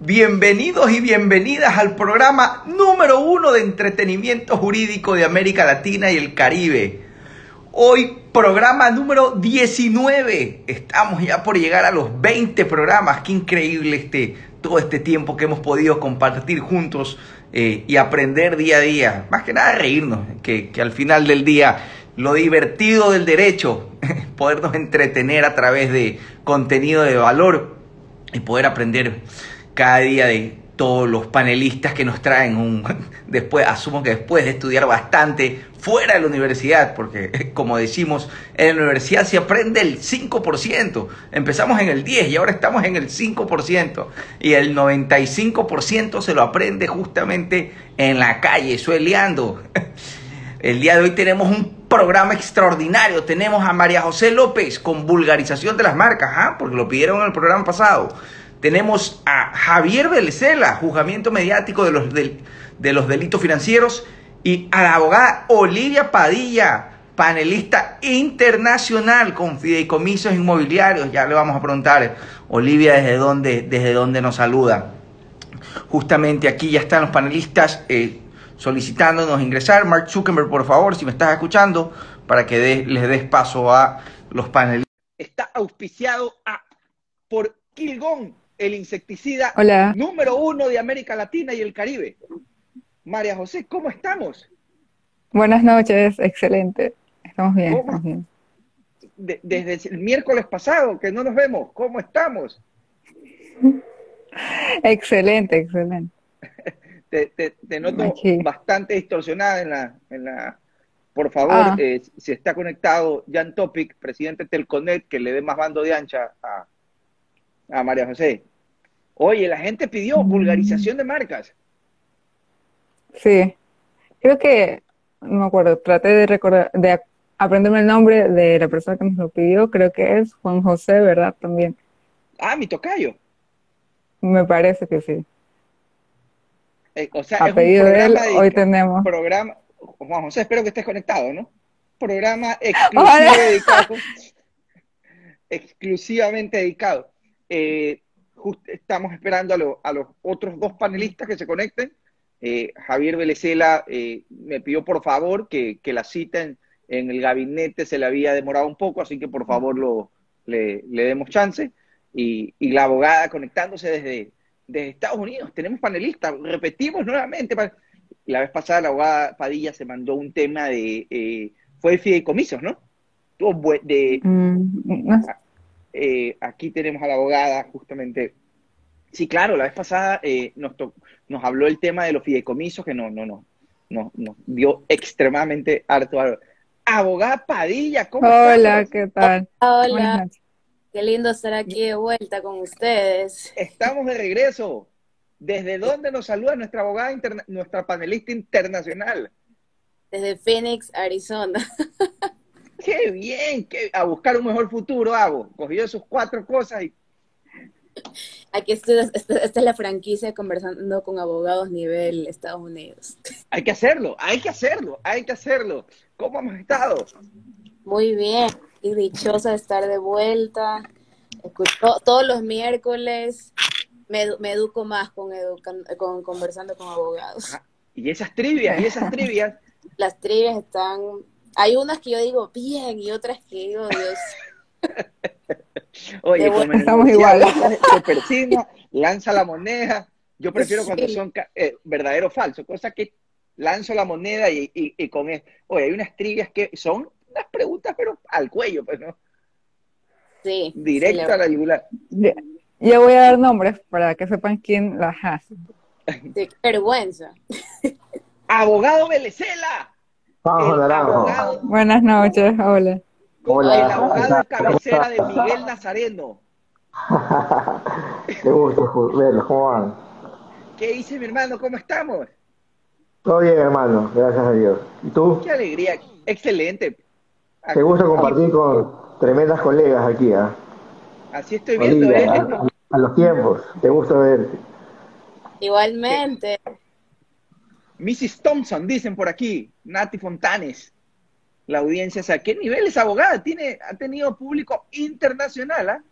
Bienvenidos y bienvenidas al programa número uno de entretenimiento jurídico de América Latina y el Caribe. Hoy programa número 19. Estamos ya por llegar a los 20 programas. Qué increíble este, todo este tiempo que hemos podido compartir juntos eh, y aprender día a día. Más que nada reírnos, que, que al final del día lo divertido del derecho, podernos entretener a través de contenido de valor y poder aprender cada día de todos los panelistas que nos traen un después asumo que después de estudiar bastante fuera de la universidad porque como decimos en la universidad se aprende el 5% empezamos en el 10 y ahora estamos en el 5% y el 95% se lo aprende justamente en la calle sueleando el día de hoy tenemos un programa extraordinario tenemos a María José López con vulgarización de las marcas ¿ah? porque lo pidieron en el programa pasado tenemos a Javier Belecela, juzgamiento mediático de los, de los delitos financieros, y a la abogada Olivia Padilla, panelista internacional con fideicomisos inmobiliarios. Ya le vamos a preguntar, Olivia, desde dónde, desde dónde nos saluda. Justamente aquí ya están los panelistas eh, solicitándonos ingresar. Mark Zuckerberg, por favor, si me estás escuchando, para que les des paso a los panelistas. Está auspiciado a, por Kilgón, el insecticida número uno de América Latina y el Caribe. María José, ¿cómo estamos? Buenas noches, excelente. Estamos bien, estamos bien. desde el miércoles pasado que no nos vemos, ¿cómo estamos? excelente, excelente. te, noto bastante distorsionada en la, en la por favor, ah. eh, si está conectado Jan Topic, presidente Telconet, que le dé más bando de ancha a, a María José. Oye, la gente pidió vulgarización de marcas. Sí, creo que, no me acuerdo, traté de recordar, de aprenderme el nombre de la persona que nos lo pidió, creo que es Juan José, ¿verdad? También. Ah, mi tocayo. Me parece que sí. Eh, o sea, a pedido de él, hoy tenemos. Programa, Juan José, espero que estés conectado, ¿no? Programa exclusivo dedicado. exclusivamente dedicado. Eh, estamos esperando a, los otros dos panelistas que se conecten. Eh, Javier Velecela eh, me pidió por favor que, la citen en el gabinete, se le había demorado un poco, así que por favor lo, le, demos chance. Y, la abogada conectándose desde, desde Estados Unidos. Tenemos panelistas, repetimos nuevamente. La vez pasada la abogada Padilla se mandó un tema de, eh, fue de fideicomisos, ¿no? De, mm, eh, aquí tenemos a la abogada, justamente. Sí, claro, la vez pasada eh, nos, nos habló el tema de los fideicomisos, que no, no, no, no, nos dio extremadamente harto. Abogada Padilla, ¿cómo Hola, ¿qué tal? Hola, qué lindo estar aquí de vuelta con ustedes. Estamos de regreso. ¿Desde dónde nos saluda nuestra abogada, nuestra panelista internacional? Desde Phoenix, Arizona. qué bien, a buscar un mejor futuro hago. Cogió sus cuatro cosas y... Aquí estoy, esta, es la franquicia conversando con abogados nivel Estados Unidos. Hay que hacerlo, hay que hacerlo, hay que hacerlo. ¿Cómo hemos estado? Muy bien, y dichosa de estar de vuelta. todos los miércoles me, educo más con, con conversando con abogados. Ah, y esas trivias, y esas trivias. Las trivias están hay unas que yo digo bien y otras que digo, Dios. Oye, como estamos igual. Se persina, lanza la moneda. Yo prefiero cuando son eh, verdadero o falso, cosa que lanzo la moneda y, y, con eso. Oye, hay unas trivias que son unas preguntas, pero al cuello, pues, ¿no? Sí. Directo a la yugular. Yo voy a dar nombres para que sepan quién las hace. De vergüenza. Abogado Velecela. Buenas noches, hola. Hola. El abogado cabecera de Miguel Nazareno. Qué gusto verlos, ¿cómo van? ¿Qué dice mi hermano? ¿Cómo estamos? Todo bien, hermano, gracias a Dios. ¿Y tú? Qué alegría, excelente. Te gusta compartir con tremendas colegas aquí, ¿ah? Así estoy viendo, ¿eh? A, los tiempos, te gusta verte. Igualmente. Mrs. Thompson, dicen por aquí, Nati Fontanes. La audiencia, sea, ¿qué nivel es abogada? Tiene, ha tenido público internacional,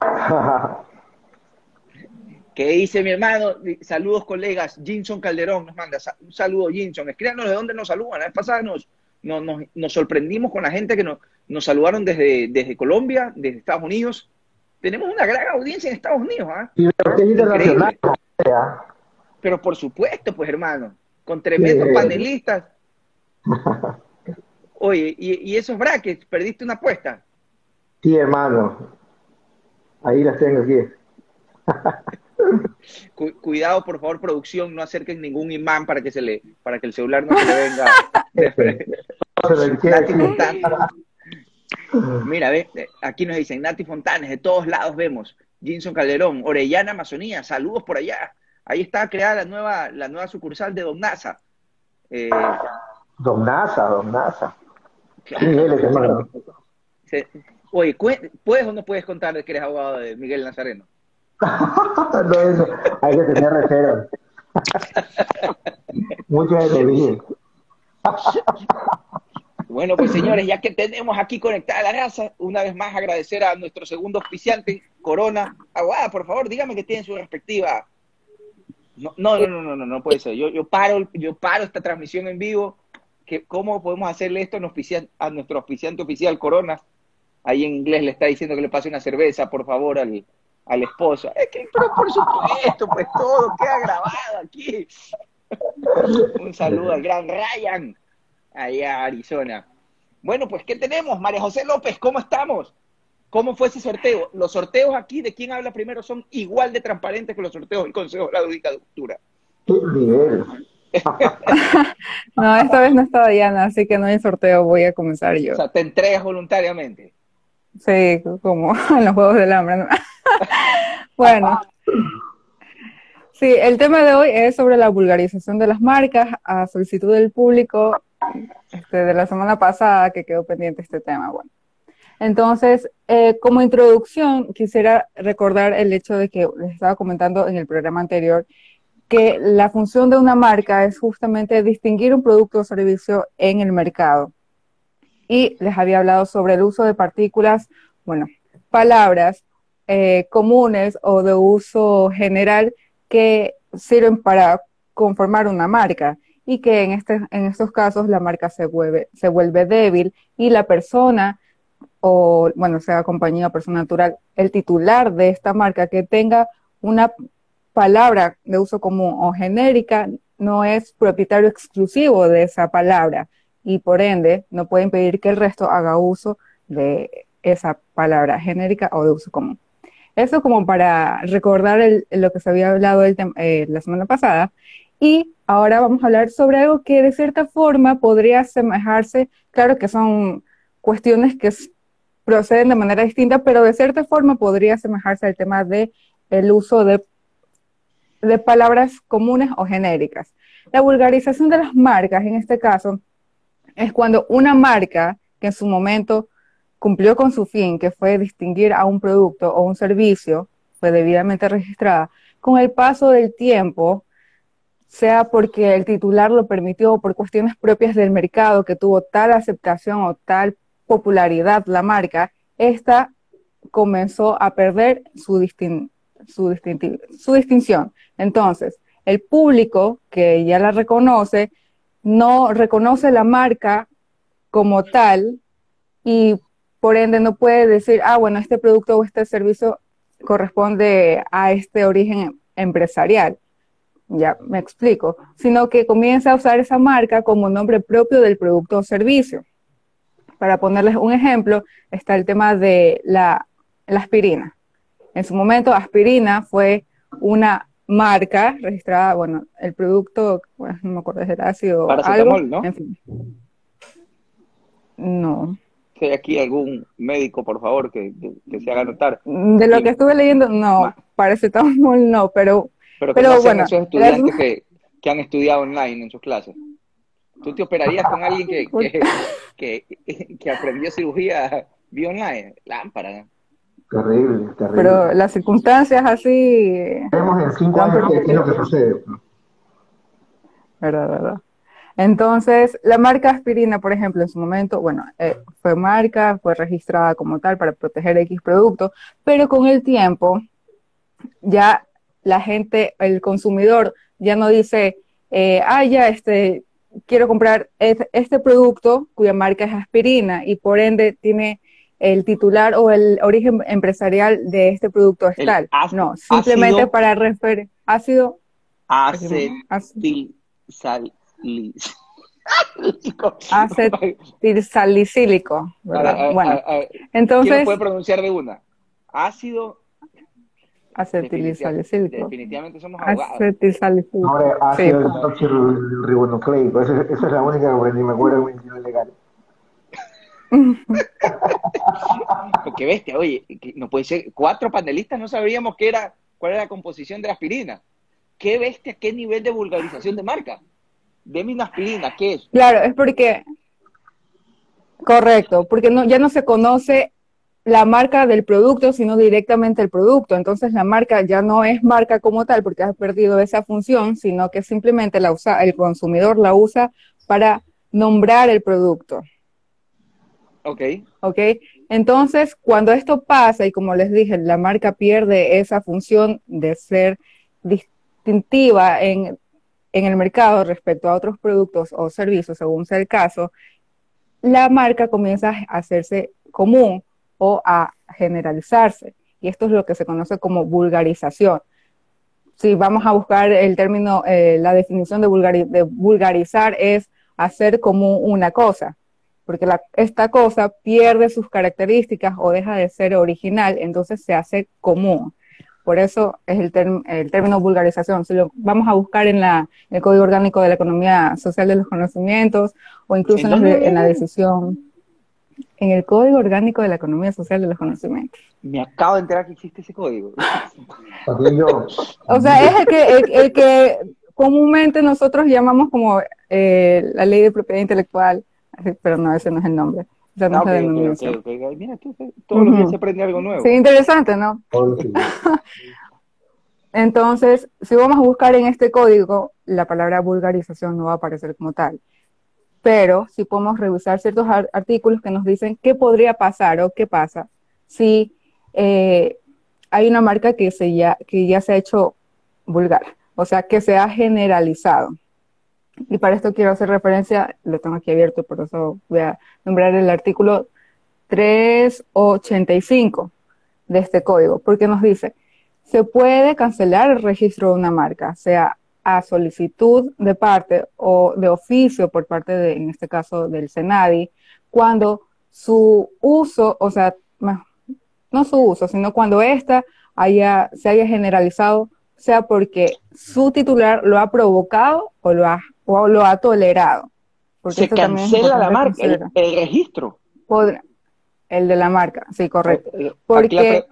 ¿ah? ¿Qué dice mi hermano? Saludos, colegas. Jinson Calderón nos manda un saludo, Jinson. Escríbanos de dónde nos saludan. La vez pasada nos, nos, nos, sorprendimos con la gente que nos, nos saludaron desde, desde Colombia, desde Estados Unidos. Tenemos una gran audiencia en Estados Unidos. ¿ah? Internacional. Pero por supuesto, pues hermano, con tremendos panelistas. Oye, ¿y, ¿y esos brackets? ¿Perdiste una apuesta? Sí, hermano. Ahí las tengo aquí. cuidado, por favor, producción, no acerquen ningún imán para que se le, para que el celular no se le venga. Mira, ve, aquí nos dicen Nati Fontanes, de todos lados vemos. Jinson Calderón, Orellana Amazonía, saludos por allá. Ahí está creada la nueva, la nueva sucursal de Don NASA. Eh, Don NASA, Don NASA. Oye, ¿puedes o no puedes contar que eres abogado de Miguel Nazareno? No, eso, hay que tener reservas. Muchas gracias. Bueno, pues señores, ya que tenemos aquí conectada la raza, una vez más agradecer a nuestro segundo auspiciante, Corona. Aguada, por favor, dígame que tienen su respectiva. No, no, no, no, no, no puede ser. Yo, yo paro, yo paro esta transmisión en vivo. Que, ¿Cómo podemos hacerle esto a nuestro auspiciante oficial Corona? Ahí en inglés le está diciendo que le pase una cerveza, por favor, al, al esposo. Es que, pero por supuesto, pues todo queda grabado aquí. Un saludo al gran Ryan, allá a Arizona. Bueno, pues, ¿qué tenemos? María José López, ¿cómo estamos? ¿Cómo fue ese sorteo? Los sorteos aquí de quién habla primero son igual de transparentes que los sorteos del Consejo de la Judicatura. no, esta vez no estaba Diana, así que no hay sorteo, voy a comenzar yo. O sea, te entregas voluntariamente. Sí, como en los Juegos del Hambre. bueno, sí, el tema de hoy es sobre la vulgarización de las marcas a solicitud del público este, de la semana pasada que quedó pendiente este tema. Bueno, entonces, eh, como introducción, quisiera recordar el hecho de que les estaba comentando en el programa anterior que la función de una marca es justamente distinguir un producto o servicio en el mercado y les había hablado sobre el uso de partículas, bueno, palabras eh, comunes o de uso general que sirven para conformar una marca y que en, este, en estos casos la marca se vuelve, se vuelve débil y la persona o, bueno, sea compañía o persona natural, el titular de esta marca que tenga una palabra de uso común o genérica no es propietario exclusivo de esa palabra y por ende no puede impedir que el resto haga uso de esa palabra genérica o de uso común. Eso como para recordar lo que se había hablado eh, la semana pasada. Y ahora vamos a hablar sobre algo que de cierta forma podría asemejarse, claro que son cuestiones que proceden de manera distinta, pero de cierta forma podría asemejarse al tema de el uso de, de palabras comunes o genéricas. La vulgarización de las marcas, en este caso, es cuando una marca que en su momento cumplió con su fin, que fue distinguir a un producto o un servicio, fue debidamente registrada, con el paso del tiempo, sea porque el titular lo permitió o por cuestiones propias del mercado que tuvo tal aceptación o tal popularidad la marca, esta comenzó a perder su, su, su distinción. Entonces, el público que ya la reconoce no reconoce la marca como tal y por ende no puede decir, ah, bueno, este producto o este servicio corresponde a este origen empresarial. Ya me explico, sino que comienza a usar esa marca como nombre propio del producto o servicio. Para ponerles un ejemplo, está el tema de la, la aspirina. En su momento, aspirina fue una marca registrada, bueno, el producto, bueno, no me acuerdo, es el ácido. algo, ¿no? En fin. No. hay aquí algún médico, por favor, que, se haga notar. De lo que estuve leyendo, no, paracetamol no, pero, pero, pero bueno. Esos estudiantes que, que, han estudiado online en sus clases. ¿Tú te operarías con alguien que, que, que, aprendió cirugía vía online? Lámpara. Terrible, terrible. Pero las circunstancias así. Vemos en cinco años qué es lo que sucede. Verdad, verdad. Entonces, la marca aspirina, por ejemplo, en su momento, bueno, eh, fue marca, fue registrada como tal para proteger X producto, pero con el tiempo ya la gente, el consumidor ya no dice, eh, ah, ya, este, quiero comprar este producto cuya marca es aspirina y por ende tiene el titular o el origen empresarial de este producto es tal. No, simplemente para referir ácido acetilsalicílico. bueno, entonces. ¿Quién puede pronunciar de una? Ácido. Acetilsalicílico. Definitivamente somos abogados. Acetilsalicílico. Ahora, ácido sí. ribonucleico. Esa, esa, es la única que aprendí, me acuerdo en legal. Qué bestia, oye, no puede ser. Cuatro panelistas no sabíamos qué era, cuál era la composición de la aspirina. Qué bestia, qué nivel de vulgarización de marca. Deme una aspirina, ¿qué es? Claro, es porque. Correcto, porque no, ya no se conoce la marca del producto, sino directamente el producto. Entonces la marca ya no es marca como tal porque ha perdido esa función, sino que simplemente la usa, el consumidor la usa para nombrar el producto. Ok. Ok. Entonces, cuando esto pasa, y como les dije, la marca pierde esa función de ser distintiva en, en el mercado respecto a otros productos o servicios, según sea el caso, la marca comienza a hacerse común o a generalizarse. Y esto es lo que se conoce como vulgarización. Si vamos a buscar el término, eh, la definición de, de vulgarizar es hacer común una cosa porque esta cosa pierde sus características o deja de ser original, entonces se hace común. Por eso es el, término vulgarización. Si lo vamos a buscar en, la, el Código Orgánico de la Economía Social de los Conocimientos o incluso en, la decisión, en el Código Orgánico de la Economía Social de los Conocimientos. Me acabo de enterar que existe ese código. o sea, es el que, el, que comúnmente nosotros llamamos como eh, la ley de propiedad intelectual pero no, ese no es el nombre. Esa no es Mira, tú, todos los días se aprende algo nuevo. Sí, interesante, ¿no? Entonces, si vamos a buscar en este código, la palabra vulgarización no va a aparecer como tal. Pero si podemos revisar ciertos artículos que nos dicen qué podría pasar o qué pasa si eh, hay una marca que, se ya, que ya se ha hecho vulgar, o sea, que se ha generalizado. Y para esto quiero hacer referencia, lo tengo aquí abierto, por eso voy a nombrar el artículo 385 de este código, porque nos dice, se puede cancelar el registro de una marca, sea a solicitud de parte o de oficio por parte de, en este caso, del Senadi, cuando su uso, o sea, no su uso, sino cuando ésta haya, se haya generalizado, sea porque su titular lo ha provocado o lo ha o lo ha tolerado. Se cancela la marca, el, registro. el de la marca, sí, correcto. Eh, Porque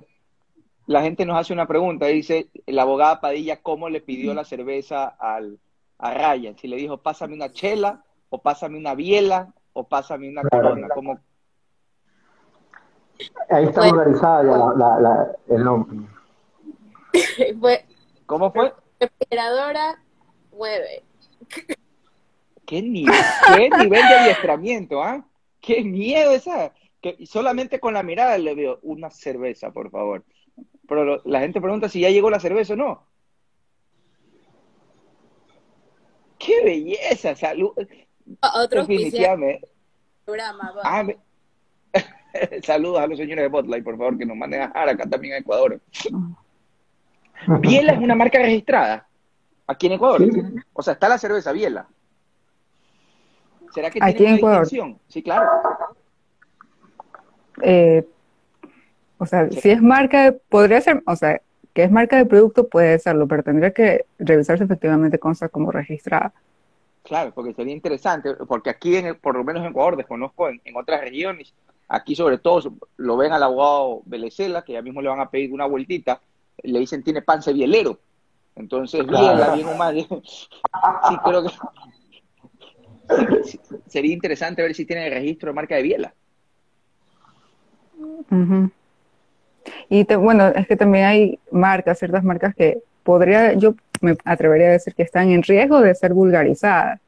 la, gente nos hace una pregunta, dice la abogada Padilla, ¿cómo le pidió la cerveza al, a Ryan? Si le dijo, pásame una chela, o pásame una biela, o pásame una corona, ¿cómo? Ahí está vulgarizada ya la, el nombre. ¿Cómo fue? Refrigeradora mueve. ¿Qué nivel, qué nivel de adiestramiento, ah? Qué miedo esa. Que solamente con la mirada le veo una cerveza, por favor. Pero la gente pregunta si ya llegó la cerveza o no. ¡Qué belleza! Salud. Otro Definitivamente. Ah, Saludos a los señores de Botlight, por favor, que nos manden a acá también a Ecuador. Biela es una marca registrada aquí en Ecuador. O sea, está la cerveza Biela. ¿Será que Aquí tiene en Ecuador. Sí, claro. Eh, o sea, si es marca, podría ser, o sea, que es marca de producto puede serlo, pero tendría que revisarse efectivamente cosas como registrada. Claro, porque sería interesante, porque aquí, en por lo menos en Ecuador, desconozco en, otras regiones, aquí sobre todo lo ven al abogado Belecela, que ya mismo le van a pedir una vueltita, le dicen tiene panza bielero. Entonces, claro. bien, bien mal. sí, creo que sería interesante ver si tiene registro de marca de biela. Y bueno, es que también hay marcas, ciertas marcas que podría, yo me atrevería a decir que están en riesgo de ser vulgarizadas.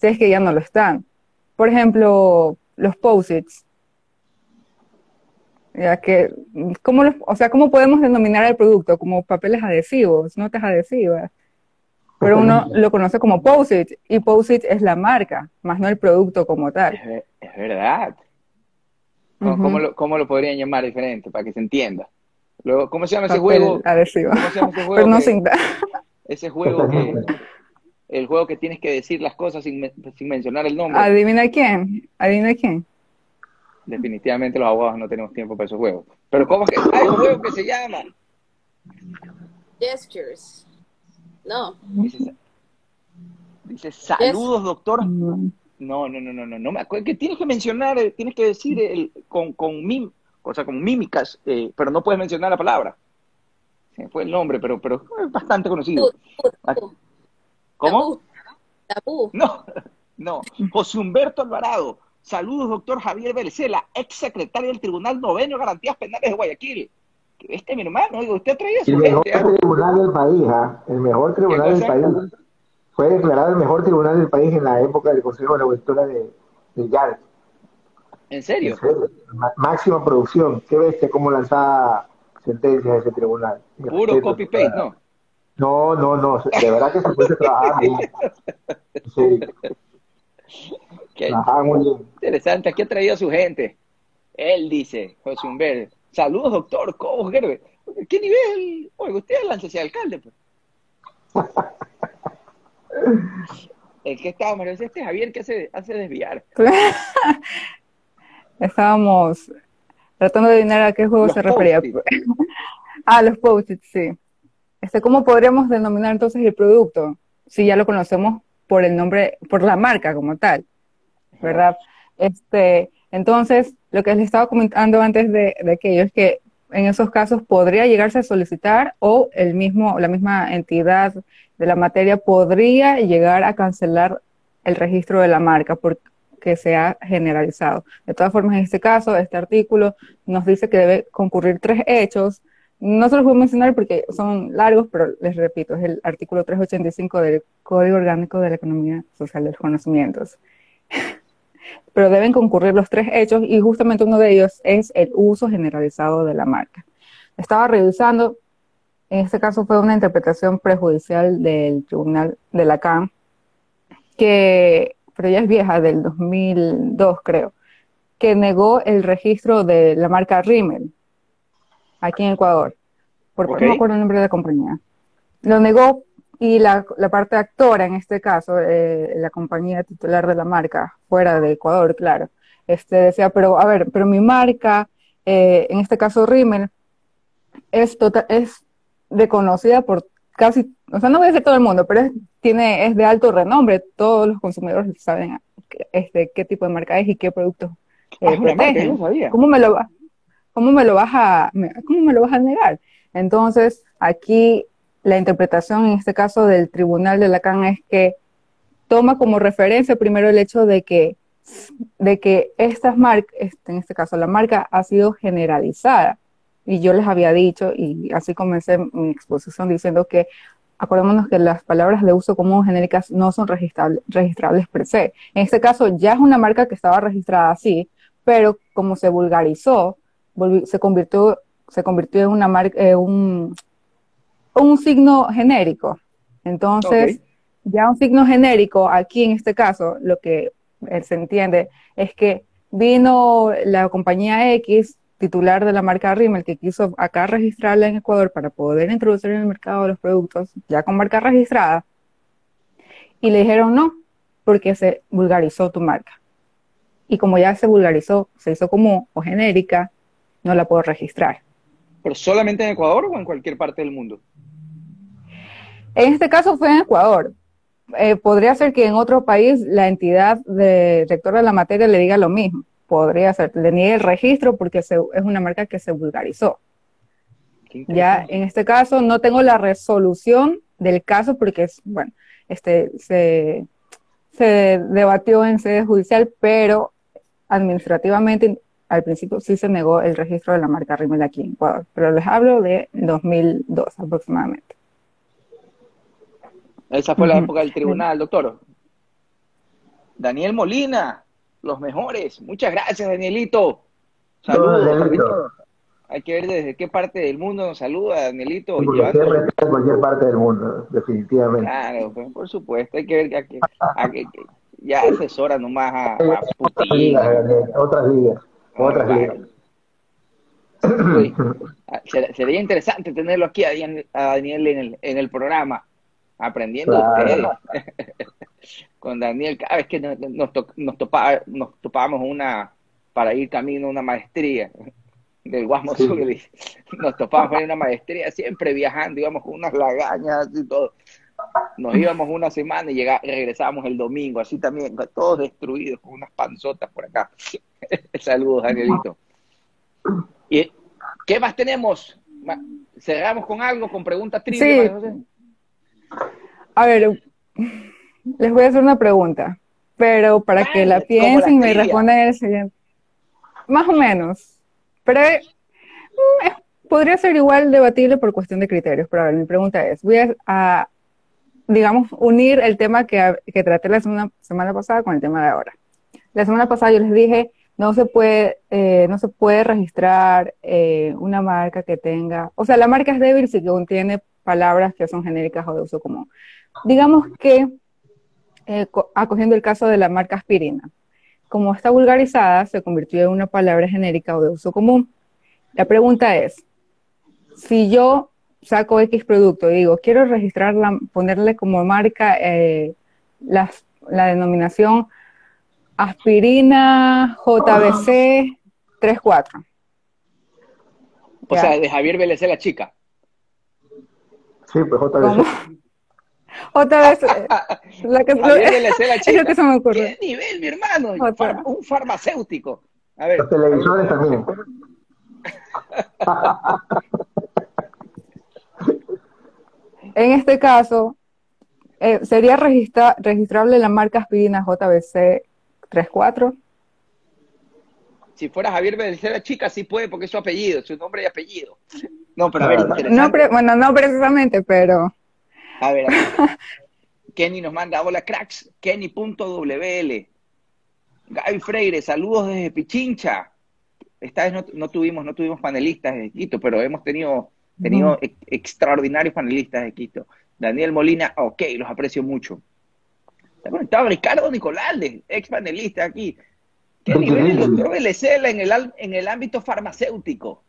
si es que ya no lo están. Por ejemplo, los posits. Ya que, ¿cómo los- o sea, ¿cómo podemos denominar el producto? Como papeles adhesivos, notas adhesivas. Pero uno lo conoce como posit y posit es la marca, más no el producto como tal. Es, ver- es verdad. ¿Cómo, cómo lo, cómo lo podrían llamar diferente para que se entienda? Luego, ¿Cómo se llama ese Papel juego? adhesivo. ¿Cómo se llama ese juego? Pero no que- cinta. ese juego que, el juego que tienes que decir las cosas sin, sin mencionar el nombre. Adivina quién, adivina quién. Definitivamente los abogados no tenemos tiempo para esos juegos. Pero ¿cómo es que hay un juego que se llama? Gestures. No. Dice, dice, saludos, doctor. Mm, No, no, no, no, no, no me acuerdo. Que tienes que mencionar, eh, tienes que decir el, con, con, mim, o sea, con mímicas, eh, pero no puedes mencionar la palabra. Se fue el nombre, pero, pero es bastante conocido. ¿Cómo? Tabú. No, no. José Humberto Alvarado. Saludos, doctor Javier Berecela, ex secretario del Tribunal Noveno de Garantías Penales de Guayaquil. Este mi hermano, oiga, usted traía El su mejor gente. ¿ah? tribunal del país, ¿ah? el mejor tribunal del país. Fue declarado el mejor tribunal del país en la época del Consejo de la Cultura de, de YAR. ¿En En serio? serio, má- Máxima producción. Qué bestia cómo lanzaba sentencias ese tribunal. Mi Puro copy-paste, ¿no? No, no, no. De verdad que se puede trabajar bien. Qué trabajaba muy bien. interesante. Aquí ha traído a su gente. Él dice, José Humberto. Saludos, doctor. ¿Cómo, Gerber? ¿Qué nivel? Oiga, usted láncese a alcalde, pues. El que estaba, María José, este Javier que hace, hace desviar. Estábamos tratando de adivinar a qué juego Los se refería. Ah, los post-its, sí. Este, ¿cómo podríamos denominar entonces el producto? Si ya lo conocemos por el nombre, por la marca como tal, ¿verdad? Este, entonces, lo que les estaba comentando antes de, de aquello es que en esos casos podría llegarse a solicitar o el mismo, la misma entidad de la materia podría llegar a cancelar el registro de la marca porque se ha generalizado. De todas formas, en este caso, este artículo nos dice que debe concurrir tres hechos. No se los voy a mencionar porque son largos, pero les repito, es el artículo 385 del Código Orgánico de la Economía Social de los Conocimientos. Pero deben concurrir los tres hechos y justamente uno de ellos es el uso generalizado de la marca. Estaba revisando, en este caso fue una interpretación prejudicial del Tribunal de la CAN, que, pero ya es vieja, del 2002 creo, que negó el registro de la marca Rimmel aquí en Ecuador. Por, Ok. No me acuerdo el nombre de la compañía. Lo negó y la, la parte actora, en este caso, eh, la compañía titular de la marca, fuera de Ecuador, claro, este, decía, pero a ver, pero mi marca, eh, en este caso Rimmel, es, tota- es reconocida por casi, o sea, no voy a decir todo el mundo, pero es, tiene, es de alto renombre, todos los consumidores saben qué- este, qué tipo de marca es y qué productos eh, Ah, marca. ¿Cómo me lo cómo me lo vas a, me- cómo me lo vas a negar? Entonces, aquí la interpretación en este caso del Tribunal de Lacan es que toma como referencia primero el hecho de que, de que estas marcas, este, en este caso la marca ha sido generalizada. Y yo les había dicho, y así comencé mi exposición diciendo que acordémonos que las palabras de uso común genéricas no son registrable- registrables per se. En este caso ya es una marca que estaba registrada así, pero como se vulgarizó, se convirtió, se convirtió en una marca, eh, un, un signo genérico. Entonces, ya un signo genérico, aquí en este caso, lo que se entiende es que vino la compañía X, titular de la marca Rimmel, que quiso acá registrarla en Ecuador para poder introducir en el mercado los productos ya con marca registrada, y le dijeron no, porque se vulgarizó tu marca. Y como ya se vulgarizó, se hizo común o genérica, no la puedo registrar. ¿Pero solamente en Ecuador o en cualquier parte del mundo? En este caso fue en Ecuador. Eh, podría ser que en otro país la entidad de rectora de la materia le diga lo mismo. Podría ser, le niegue el registro porque se- es una marca que se vulgarizó. Ya en este caso no tengo la resolución del caso porque es, bueno, este se, se debatió en sede judicial, pero administrativamente al principio sí se negó el registro de la marca Rimmel aquí en Ecuador. Pero les hablo de 2002 aproximadamente. Esa fue la época del tribunal, doctor. Daniel Molina, los mejores. Muchas gracias, Danielito. Saludos. Danielito. Hay que ver desde qué parte del mundo nos saluda, Danielito. Porque llevando- siempre está en cualquier parte del mundo, definitivamente. Claro, pues, por supuesto. Hay que ver que, a que- que ya asesora nomás a, a Otras Putin. ligas, Daniel, otras ligas, otras ligas. Ah, ser- sería interesante tenerlo aquí a Daniel, a Daniel en, el, en el programa, aprendiendo de Claro. ustedes. Con Daniel, cada vez que nos, nos, to- nos, topa- nos topábamos una para ir camino a una maestría del Guasmo Sí. Sur, nos topábamos en una maestría, siempre viajando, íbamos con unas lagañas y todo. Nos íbamos una semana y llega- regresábamos el domingo, así también, todos destruidos, con unas panzotas por acá. Saludos, Danielito. ¿Y qué más tenemos? ¿Cerramos con algo, con preguntas trivia? Sí. A ver, les voy a hacer una pregunta, pero para que la piensen y me respondan el siguiente. Más o menos. Pero eh, podría ser igual debatible por cuestión de criterios. Pero a ver, mi pregunta es, voy a, a, digamos, unir el tema que, que traté la semana, semana pasada con el tema de ahora. La semana pasada yo les dije, no se puede, eh, no se puede registrar eh, una marca que tenga, o sea, la marca es débil si contiene palabras que son genéricas o de uso común. Digamos que, eh, co- acogiendo el caso de la marca aspirina, como está vulgarizada, se convirtió en una palabra genérica o de uso común. La pregunta es, si yo saco X producto y digo, quiero registrarla, ponerle como marca eh, la denominación aspirina JBC 34. O Ya. sea, de Javier Vélez, la chica. Sí, pues otra ¿Cómo? vez. JBC, la que, Javier Vélez, la es lo chica. que se me ocurrió. ¿Qué nivel, mi hermano? Otra. Un farmacéutico. A ver, Los televisores también. En este caso, eh, ¿sería registra- registrable la marca aspirina JBC 34? si fuera Javier la chica, sí puede, porque es su apellido, su nombre y apellido. No, pero a ver, interesante. No, pre- bueno, no precisamente, pero A ver, a ver. Kenny nos manda, hola cracks, Kenny.wl. Gaby Freire, saludos desde Pichincha. Esta vez no, no tuvimos, no tuvimos panelistas de Quito, pero hemos tenido, tenido ex- extraordinarios panelistas de Quito. Daniel Molina, ok, los aprecio mucho. Está conectado Ricardo Nicolalde, ex panelista aquí. ¿Qué nivel el doctor Belecela en el, en el ámbito farmacéutico?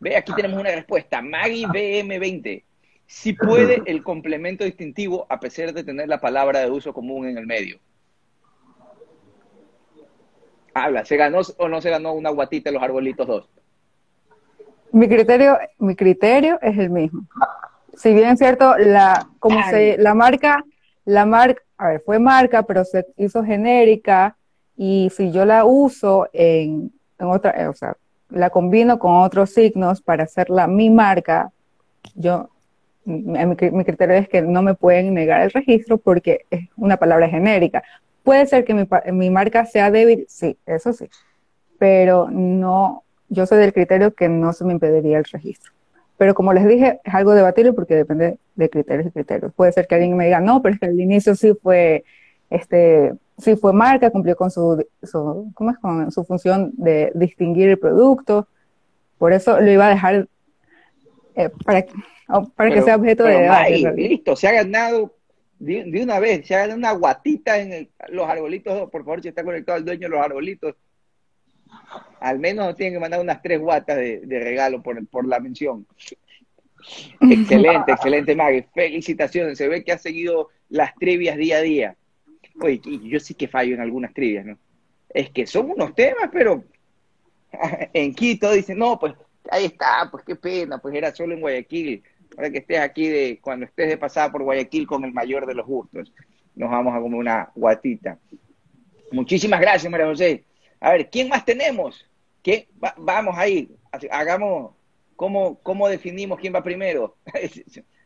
Ve, aquí tenemos una respuesta. Maggie BM20. Si puede el complemento distintivo a pesar de tener la palabra de uso común en el medio. Habla, ¿se ganó o no se ganó una guatita en los arbolitos dos? mi criterio, mi criterio es el mismo. Si bien es cierto, la, como se, la marca, la marca, a ver, fue marca, pero se hizo genérica, y si yo la uso en, en otra, eh, o sea, la combino con otros signos para hacerla mi marca, yo, mi, mi cri- mi criterio es que no me pueden negar el registro porque es una palabra genérica. Puede ser que mi marca sea débil, sí, eso sí, pero no, yo soy del criterio que no se me impediría el registro. Pero como les dije, es algo debatible porque depende de criterios y criterios. Puede ser que alguien me diga, no, pero es que al inicio sí fue, este, sí fue marca, cumplió con su, su, ¿cómo es? Con su función de distinguir el producto. Por eso lo iba a dejar eh, para, que- o para que Pero- sea objeto de debate. Listo, se ha ganado de, de una vez, se ha ganado una guatita en el- los arbolitos. Por favor, si está conectado el dueño de los arbolitos, al menos nos tienen que mandar unas tres guatas de, de regalo por, por la mención. Excelente, excelente, Maggie. Felicitaciones. Se ve que has seguido las trivias día a día. Oye, yo sí que fallo en algunas trivias, ¿no? Es que son unos temas, pero en Quito dicen, no, pues ahí está, pues qué pena, pues era solo en Guayaquil. Ahora que estés aquí, de cuando estés de pasada por Guayaquil con el mayor de los gustos, nos vamos a comer una guatita. Muchísimas gracias, María José. A ver, ¿quién más tenemos? ¿Quién? Va- vamos ahí, hagamos, ¿cómo, ¿cómo definimos quién va primero?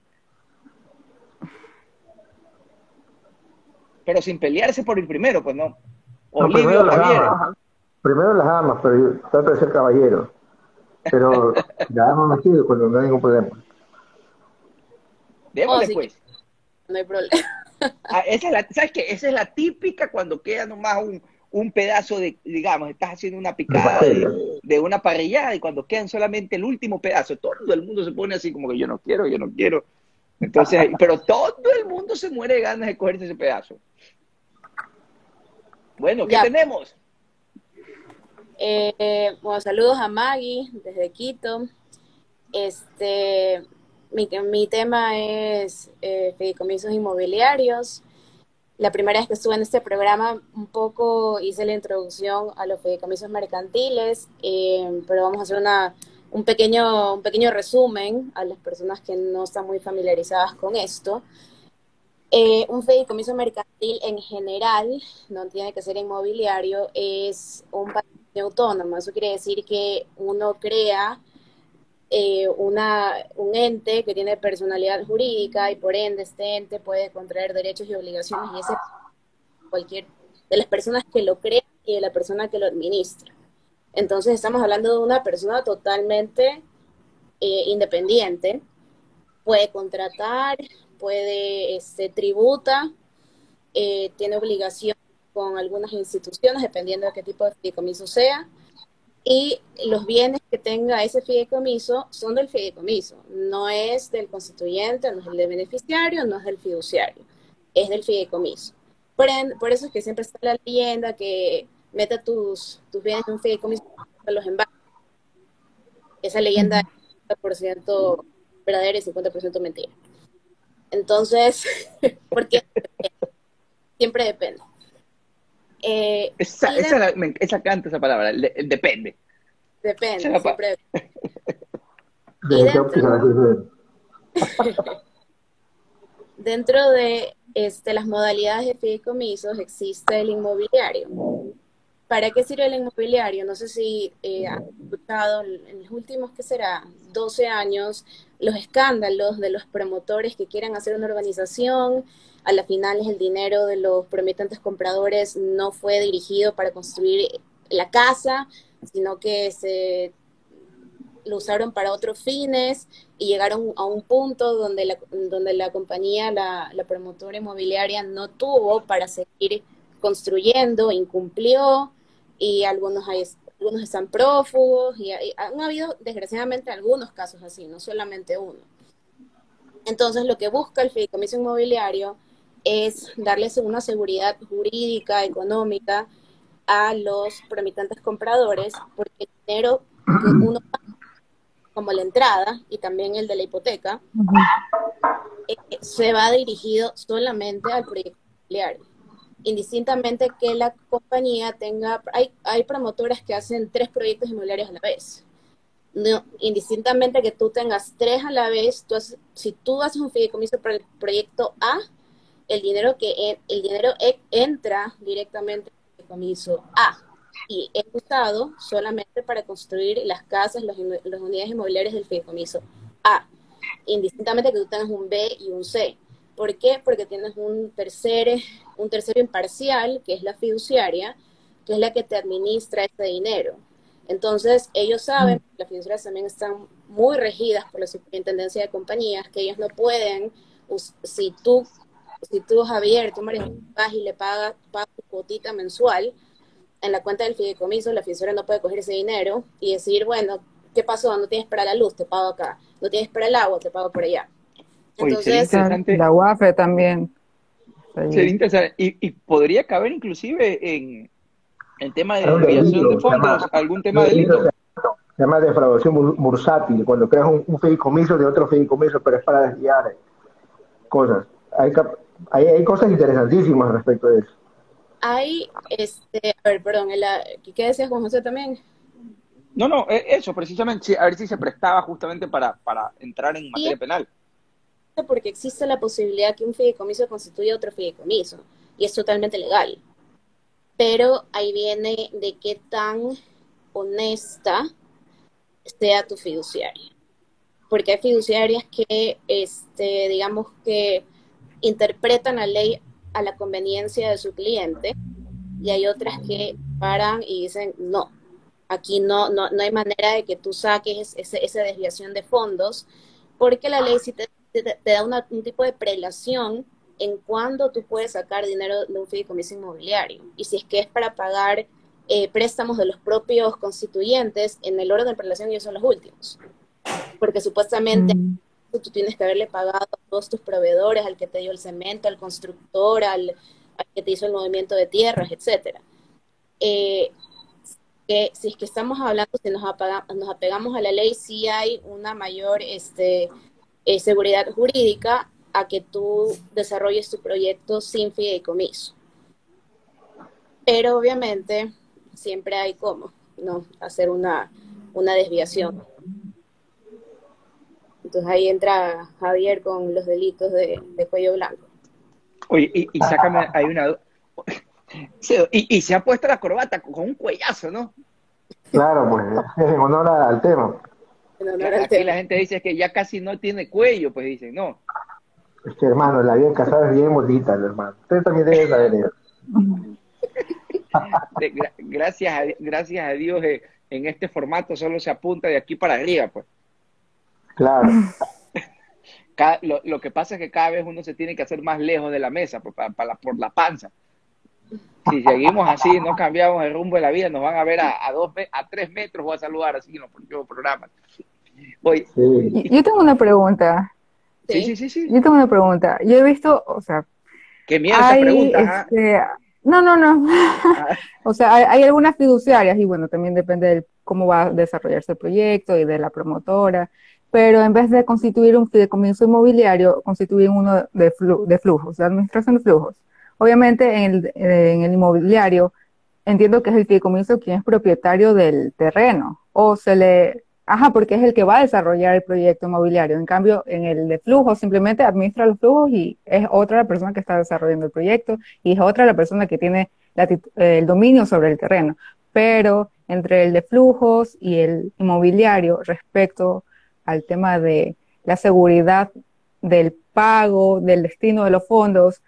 Pero sin pelearse por el primero, pues no. No, primero las damas. Primero las damas, pero yo trato de ser caballero. Pero ya hemos metido cuando no hay ningún problema. Démosle Oh, sí. pues. No hay problema. Ah, esa es la, ¿Sabes qué? Esa es la típica cuando queda nomás un, un pedazo de, digamos, estás haciendo una picada de, de, una parrillada y cuando quedan solamente el último pedazo, todo el mundo se pone así como que yo no quiero, yo no quiero. Entonces, pero todo el mundo se muere de ganas de cogerse ese pedazo. Bueno, ¿qué tenemos? Eh, bueno, saludos a Maggie desde Quito. Este, mi, mi tema es eh, fideicomisos inmobiliarios. La primera vez que estuve en este programa, un poco hice la introducción a los fideicomisos mercantiles, eh, pero vamos a hacer una, un, pequeño, un pequeño resumen a las personas que no están muy familiarizadas con esto. Eh, un fideicomiso mercantil en general, no tiene que ser inmobiliario, es un patrimonio autónomo. Eso quiere decir que uno crea eh, una, un ente que tiene personalidad jurídica y por ende este ente puede contraer derechos y obligaciones y ese cualquier de las personas que lo crean y de la persona que lo administra. Entonces estamos hablando de una persona totalmente eh, independiente, puede contratar, puede, este, tributa, eh, tiene obligación con algunas instituciones, dependiendo de qué tipo de fideicomiso sea, y los bienes que tenga ese fideicomiso son del fideicomiso, no es del constituyente, no es del beneficiario, no es del fiduciario, es del fideicomiso. Por, por eso es que siempre está la leyenda que mete tus, tus bienes en un fideicomiso los embarques. Esa leyenda es 50% verdadera y 50% mentira. Entonces, porque siempre depende. Eh, esa, esa, esa, canta esa palabra, depende. Depende, siempre dentro, dentro de este, las modalidades de fideicomisos existe el inmobiliario. ¿Para qué sirve el inmobiliario? No sé si eh, han escuchado en los últimos, ¿qué será? 12 años, los escándalos de los promotores que quieran hacer una urbanización. A la final el dinero de los promitentes compradores no fue dirigido para construir la casa, sino que se lo usaron para otros fines y llegaron a un punto donde la, donde la compañía, la, la promotora inmobiliaria no tuvo para seguir construyendo, incumplió y algunos, hay, algunos están prófugos y, han habido desgraciadamente algunos casos así, no solamente uno. Entonces lo que busca el fideicomiso inmobiliario es darles una seguridad jurídica, económica a los promitentes compradores, porque el dinero que uno como la entrada y también el de la hipoteca, eh, se va dirigido solamente al proyecto inmobiliario indistintamente que la compañía tenga, hay, hay promotoras que hacen tres proyectos inmobiliarios a la vez. Indistintamente que tú tengas tres a la vez, tú si tú haces un fideicomiso para el proyecto A, el dinero que el dinero e, entra directamente al fideicomiso A y es usado solamente para construir las casas, las, las unidades inmobiliarias del fideicomiso A, indistintamente que tú tengas un B y un C. ¿Por qué? Porque tienes un tercer, un tercero imparcial, que es la fiduciaria, que es la que te administra este dinero. Entonces, ellos saben, mm. las fiduciarias también están muy regidas por la superintendencia de compañías, que ellos no pueden, si tú, si tú Javier, tú María, vas y le pagas, pagas tu cuotita mensual en la cuenta del fideicomiso, la fiduciaria no puede coger ese dinero y decir, bueno, ¿qué pasó? No tienes para la luz, te pago acá. No tienes para el agua, te pago por allá. Entonces, la UAFE también. Y, podría caber inclusive en el tema de desviación de fondos, algún tema de delito. Se llama defraudación bursátil, cuando creas un, fideicomiso de otro fideicomiso, pero es para desviar cosas. Hay, hay, hay cosas interesantísimas respecto de eso. Hay, este, a ver, perdón, ¿qué decías Juan José también? No, no, e, eso, precisamente, a ver si se prestaba justamente para, para entrar en materia penal porque existe la posibilidad que un fideicomiso constituya otro fideicomiso y es totalmente legal. Pero ahí viene de qué tan honesta sea tu fiduciaria. Porque hay fiduciarias que, este, digamos que interpretan la ley a la conveniencia de su cliente y hay otras que paran y dicen, no, aquí no, no, no hay manera de que tú saques esa desviación de fondos porque la ley sí te te, da un tipo de prelación en cuándo tú puedes sacar dinero de un fideicomiso inmobiliario. Y si es que es para pagar eh, préstamos de los propios constituyentes, en el orden de prelación ellos son los últimos. Porque supuestamente mm. tú tienes que haberle pagado a todos tus proveedores, al que te dio el cemento, al constructor, al, que te hizo el movimiento de tierras, etcétera. Eh, que si es que estamos hablando, si nos, nos apegamos a la ley, sí hay una mayor este, eh, seguridad jurídica a que tú desarrolles tu proyecto sin fideicomiso. Pero obviamente siempre hay como, ¿no? Hacer una, una desviación. Entonces ahí entra Javier con los delitos de, cuello blanco. Oye, y, y sácame, hay una... y, y, se ha puesto la corbata con un cuellazo, ¿no? Claro, pues, en honor al tema. Tema. la gente dice que ya casi no tiene cuello, pues dicen, no. Es que, hermano, la vida casada es bien bonita, hermano. Usted también debe saber eso. gracias, a, gracias a Dios, eh, en este formato solo se apunta de aquí para arriba, pues. Claro. lo, que pasa es que cada vez uno se tiene que hacer más lejos de la mesa pues, para, por la panza. Si seguimos así, no cambiamos el rumbo de la vida, nos van a ver a, a, dos, a tres metros o a saludar así en los programas. Yo tengo una pregunta. Sí, sí, sí, sí. Yo tengo una pregunta. Yo he visto, o sea... Qué mierda pregunta. Este, no, no, no. Ah. o sea, hay, algunas fiduciarias y bueno, también depende de cómo va a desarrollarse el proyecto y de la promotora, pero en vez de constituir un fideicomiso inmobiliario, constituyen uno de, de flujos, de administración de flujos. Obviamente en el, en el inmobiliario entiendo que es el fideicomiso quien es propietario del terreno o se le Ajá, porque es el que va a desarrollar el proyecto inmobiliario. En cambio, en el de flujo simplemente administra los flujos y es otra la persona que está desarrollando el proyecto y es otra la persona que tiene el dominio sobre el terreno. Pero entre el de flujos y el inmobiliario respecto al tema de la seguridad del pago, del destino de los fondos,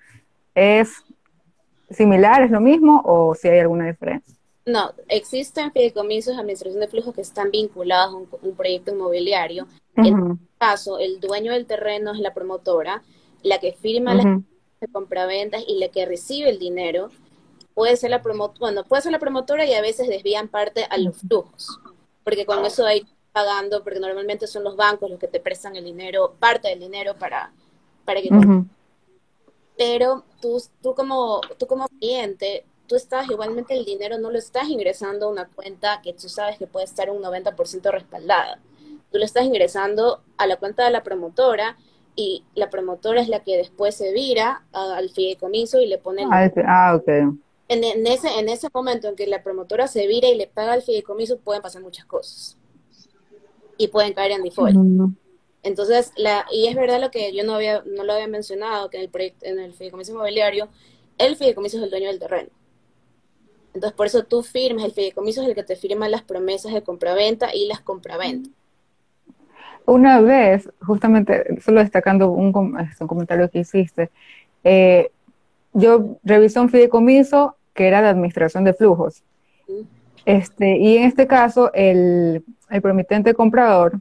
¿es similar, es lo mismo o si hay alguna diferencia? No, existen fideicomisos de administración de flujos que están vinculados a un, proyecto inmobiliario. En este caso, el dueño del terreno es la promotora, la que firma la de compraventas y la que recibe el dinero. Puede ser la promotora, bueno, puede ser la promotora y a veces desvían parte a los flujos, porque con eso hay pagando, porque normalmente son los bancos los que te prestan el dinero, parte del dinero para, para que... Pero tú, tú, como, tú como cliente tú estás igualmente el dinero no lo estás ingresando a una cuenta que tú sabes que puede estar un 90% respaldada. Tú lo estás ingresando a la cuenta de la promotora y la promotora es la que después se vira al fideicomiso y le pone... Ah, ah, ok. En, ese, en ese momento en que la promotora se vira y le paga al fideicomiso pueden pasar muchas cosas. Y pueden caer en default. Entonces, la, y es verdad lo que yo no había, no lo había mencionado, que en el proyecto, en el fideicomiso inmobiliario, el fideicomiso es el dueño del terreno. Entonces, por eso tú firmas, el fideicomiso es el que te firma las promesas de compraventa y las compraventas. Una vez, justamente, solo destacando un, este, comentario que hiciste, eh, yo revisé un fideicomiso que era de administración de flujos. Este, y en este caso, el, el promitente comprador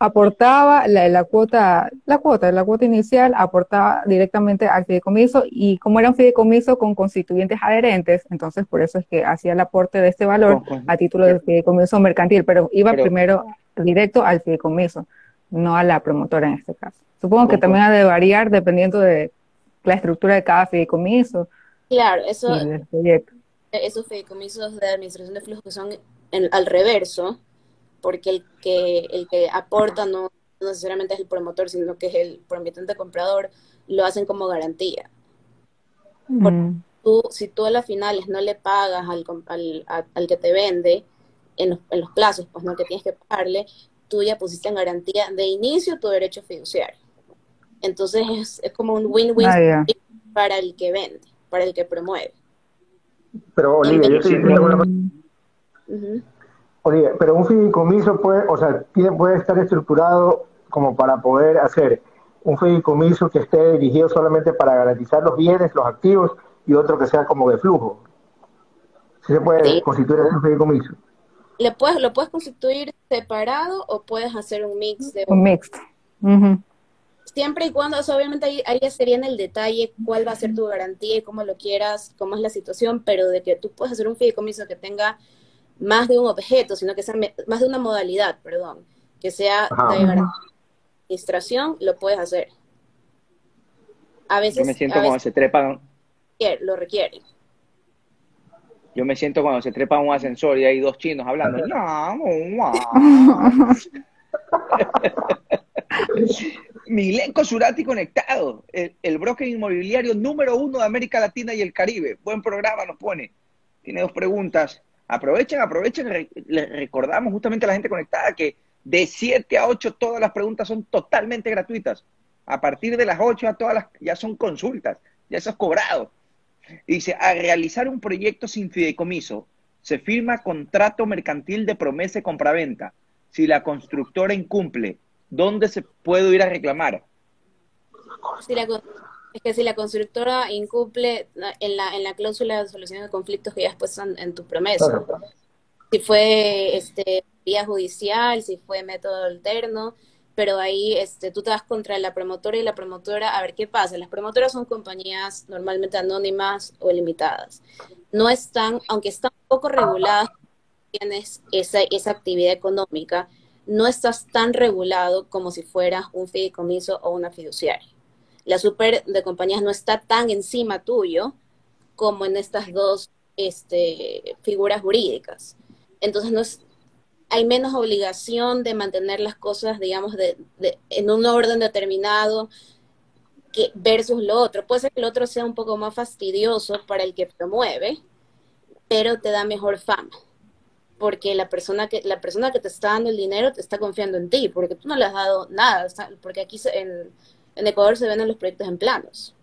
aportaba la, cuota, la cuota, la cuota inicial aportaba directamente al fideicomiso y como era un fideicomiso con constituyentes adherentes, entonces por eso es que hacía el aporte de este valor a título de fideicomiso mercantil, pero iba primero directo al fideicomiso, no a la promotora en este caso. Supongo que también ha de variar dependiendo de la estructura de cada fideicomiso. Claro, eso, esos fideicomisos de administración de flujos que son al reverso, porque el que, el que aporta no, necesariamente es el promotor, sino que es el promitente comprador, lo hacen como garantía. Tú, si tú a las finales no le pagas al, al, al que te vende en los, en los, plazos, pues no que tienes que pagarle, tú ya pusiste en garantía de inicio tu derecho fiduciario. Entonces es, es como un win-win ah, para el que vende, para el que promueve. Pero Olivia, yo sí Oye, pero un fideicomiso puede, o sea, puede estar estructurado como para poder hacer un fideicomiso que esté dirigido solamente para garantizar los bienes, los activos, y otro que sea como de flujo. ¿Sí se puede constituir un fideicomiso? Le puedes, lo puedes constituir separado o puedes hacer un mix de... Un mix. Siempre y cuando, obviamente ahí, ahí sería en el detalle cuál va a ser tu garantía y cómo lo quieras, cómo es la situación, pero de que tú puedes hacer un fideicomiso que tenga más de un objeto, sino que sea más de una modalidad, perdón, que sea de administración, lo puedes hacer. A veces. Yo me siento cuando se trepan. Lo requiere. Yo me siento cuando se trepa un ascensor y hay dos chinos hablando. Milenko Surati conectado, el, broker inmobiliario número uno de América Latina y el Caribe. Buen programa nos pone. Tiene dos preguntas. Aprovechen, aprovechen. Le recordamos justamente a la gente conectada que de 7 a 8 todas las preguntas son totalmente gratuitas. A partir de las 8 a todas las ya son consultas, ya eso es cobrado. dice, a realizar un proyecto sin fideicomiso, se firma contrato mercantil de promesa y compraventa. Si la constructora incumple, ¿dónde se puede ir a reclamar? Es que si la constructora incumple en la, en la cláusula de solución de conflictos que ya has puesto en, tu promesa, si fue este, vía judicial, si fue método alterno, pero ahí este, tú te vas contra la promotora y la promotora, a ver qué pasa. Las promotoras son compañías normalmente anónimas o limitadas. No están, aunque están un poco reguladas, tienes esa, esa actividad económica, no estás tan regulado como si fueras un fideicomiso o una fiduciaria. La super de compañías no está tan encima tuyo como en estas dos este, figuras jurídicas. Entonces no es, hay menos obligación de mantener las cosas, digamos, de, en un orden determinado que versus lo otro. Puede ser que el otro sea un poco más fastidioso para el que promueve, pero te da mejor fama. Porque la persona que, la persona que te está dando el dinero te está confiando en ti, porque tú no le has dado nada, porque aquí en, Ecuador se venden los proyectos en planos.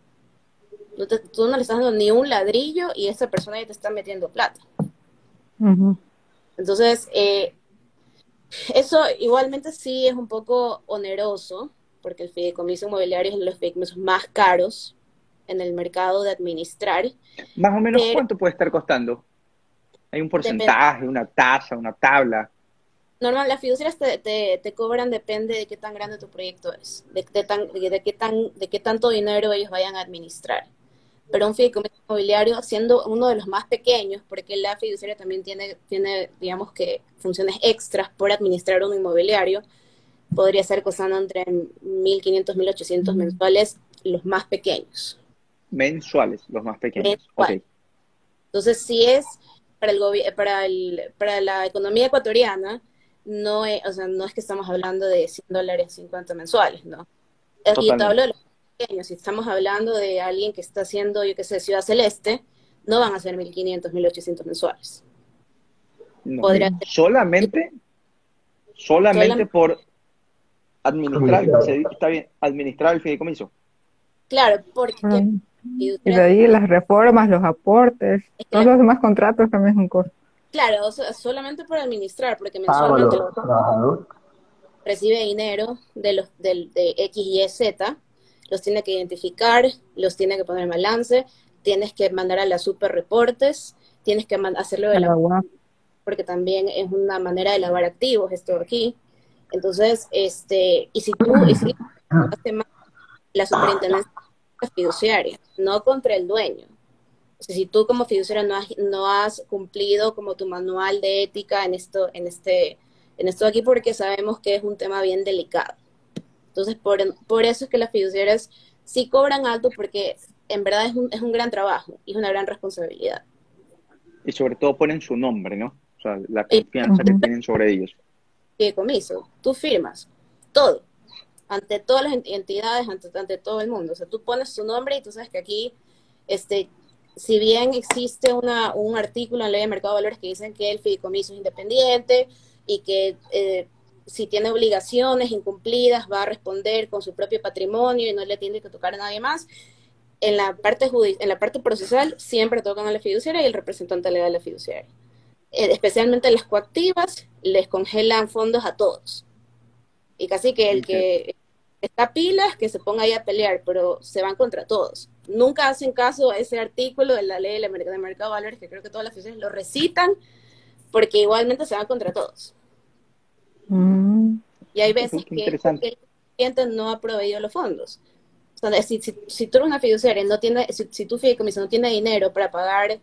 tú no le estás dando ni un ladrillo y esa persona ya te está metiendo plata. Entonces, eh, eso igualmente sí es un poco oneroso, porque el fideicomiso inmobiliario es uno de los fideicomisos más caros en el mercado de administrar. Más o menos, ¿cuánto puede estar costando? ¿Hay un porcentaje, una tasa, una tabla? Normal, las fiduciarias te, te, cobran depende de qué tan grande tu proyecto es, de, tan, de, qué tan, de qué tanto dinero ellos vayan a administrar pero un fideicomiso inmobiliario siendo uno de los más pequeños, porque la fiduciaria también tiene, tiene, digamos que, funciones extras por administrar un inmobiliario, podría ser costando entre 1.500, 1.800 mensuales los más pequeños. Mensuales, los más pequeños. Entonces, si es para el para el, para la economía ecuatoriana, no es, o sea, no es que estamos hablando de 100 dólares 50 mensuales, ¿no? Y te hablo de los si estamos hablando de alguien que está haciendo, yo qué sé, Ciudad Celeste, no van a ser 1.500, 1.800 mensuales. solamente, solamente, por administrar, está bien, administrar el fideicomiso. Claro, porque... Y de ahí las reformas, los aportes, todos los demás contratos también es un costo. Claro, solamente por administrar, porque mensualmente recibe dinero de los del, de X, Y, Z, los tiene que identificar, los tiene que poner en balance, tienes que mandar a las super reportes, tienes que hacerlo de la porque también es una manera de lavar activos esto aquí. Entonces, este, y si tú, y si la superintendencia fiduciaria, no contra el dueño. O sea, si tú como fiduciaria no has, no has cumplido como tu manual de ética en esto, en este, en esto aquí, porque sabemos que es un tema bien delicado. Entonces, por, por eso es que las fiduciarias sí cobran alto porque en verdad es un, es un gran trabajo y es una gran responsabilidad. Y sobre todo ponen su nombre, ¿no? O sea, la confianza que tienen sobre ellos. Y comiso, tú firmas todo, ante todas las entidades, ante, ante todo el mundo. O sea, tú pones tu nombre y tú sabes que aquí, este, si bien existe una, un artículo en la ley de mercado de valores que dicen que el fideicomiso es independiente y que eh, si tiene obligaciones incumplidas, va a responder con su propio patrimonio y no le tiene que tocar a nadie más. En la parte, en la parte procesal siempre tocan a la fiduciaria y el representante legal de la fiduciaria. Eh, especialmente las coactivas, les congelan fondos a todos. Y casi que el que está pilas, que se ponga ahí a pelear, pero se van contra todos. Nunca hacen caso a ese artículo de la ley de mercado de valores, que creo que todas las fiduciarias lo recitan, porque igualmente se van contra todos. Mm. Y hay veces que, cliente no ha proveído los fondos. O sea, si, si, tú eres una fiduciaria no tiene, si, si tu fideicomiso no tiene dinero para pagar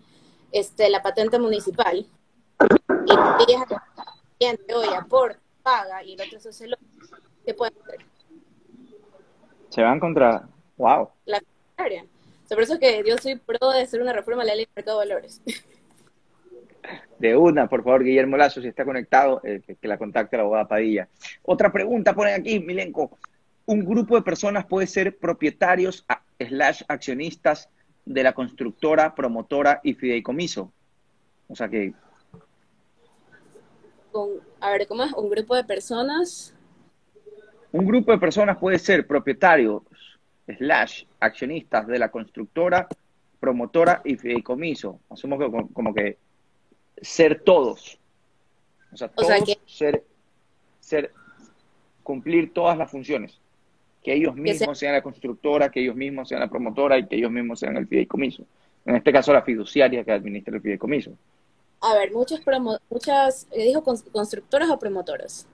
este, la patente municipal, y pides al cliente, oye, aporta, paga, y el otro se lo ¿qué puede hacer? Se van contra, wow. La fiduciaria. Por eso es que yo soy pro de hacer una reforma a la ley de mercado de valores. De una, por favor, Guillermo Lazo, si está conectado, eh, que la contacte la abogada Padilla. Otra pregunta, ponen aquí, Milenco un grupo de personas puede ser propietarios slash accionistas de la constructora, promotora y fideicomiso. O sea que... a ver, ¿cómo es? ¿Un grupo de personas? Un grupo de personas puede ser propietarios slash accionistas de la constructora, promotora y fideicomiso. Asumo que como, que ser todos. O sea, todos ser, ser, cumplir todas las funciones que ellos mismos sean la constructora, que ellos mismos sean la promotora y que ellos mismos sean el fideicomiso. En este caso, la fiduciaria que administra el fideicomiso. A ver, muchos muchas, ¿le dijo constructoras o promotoras?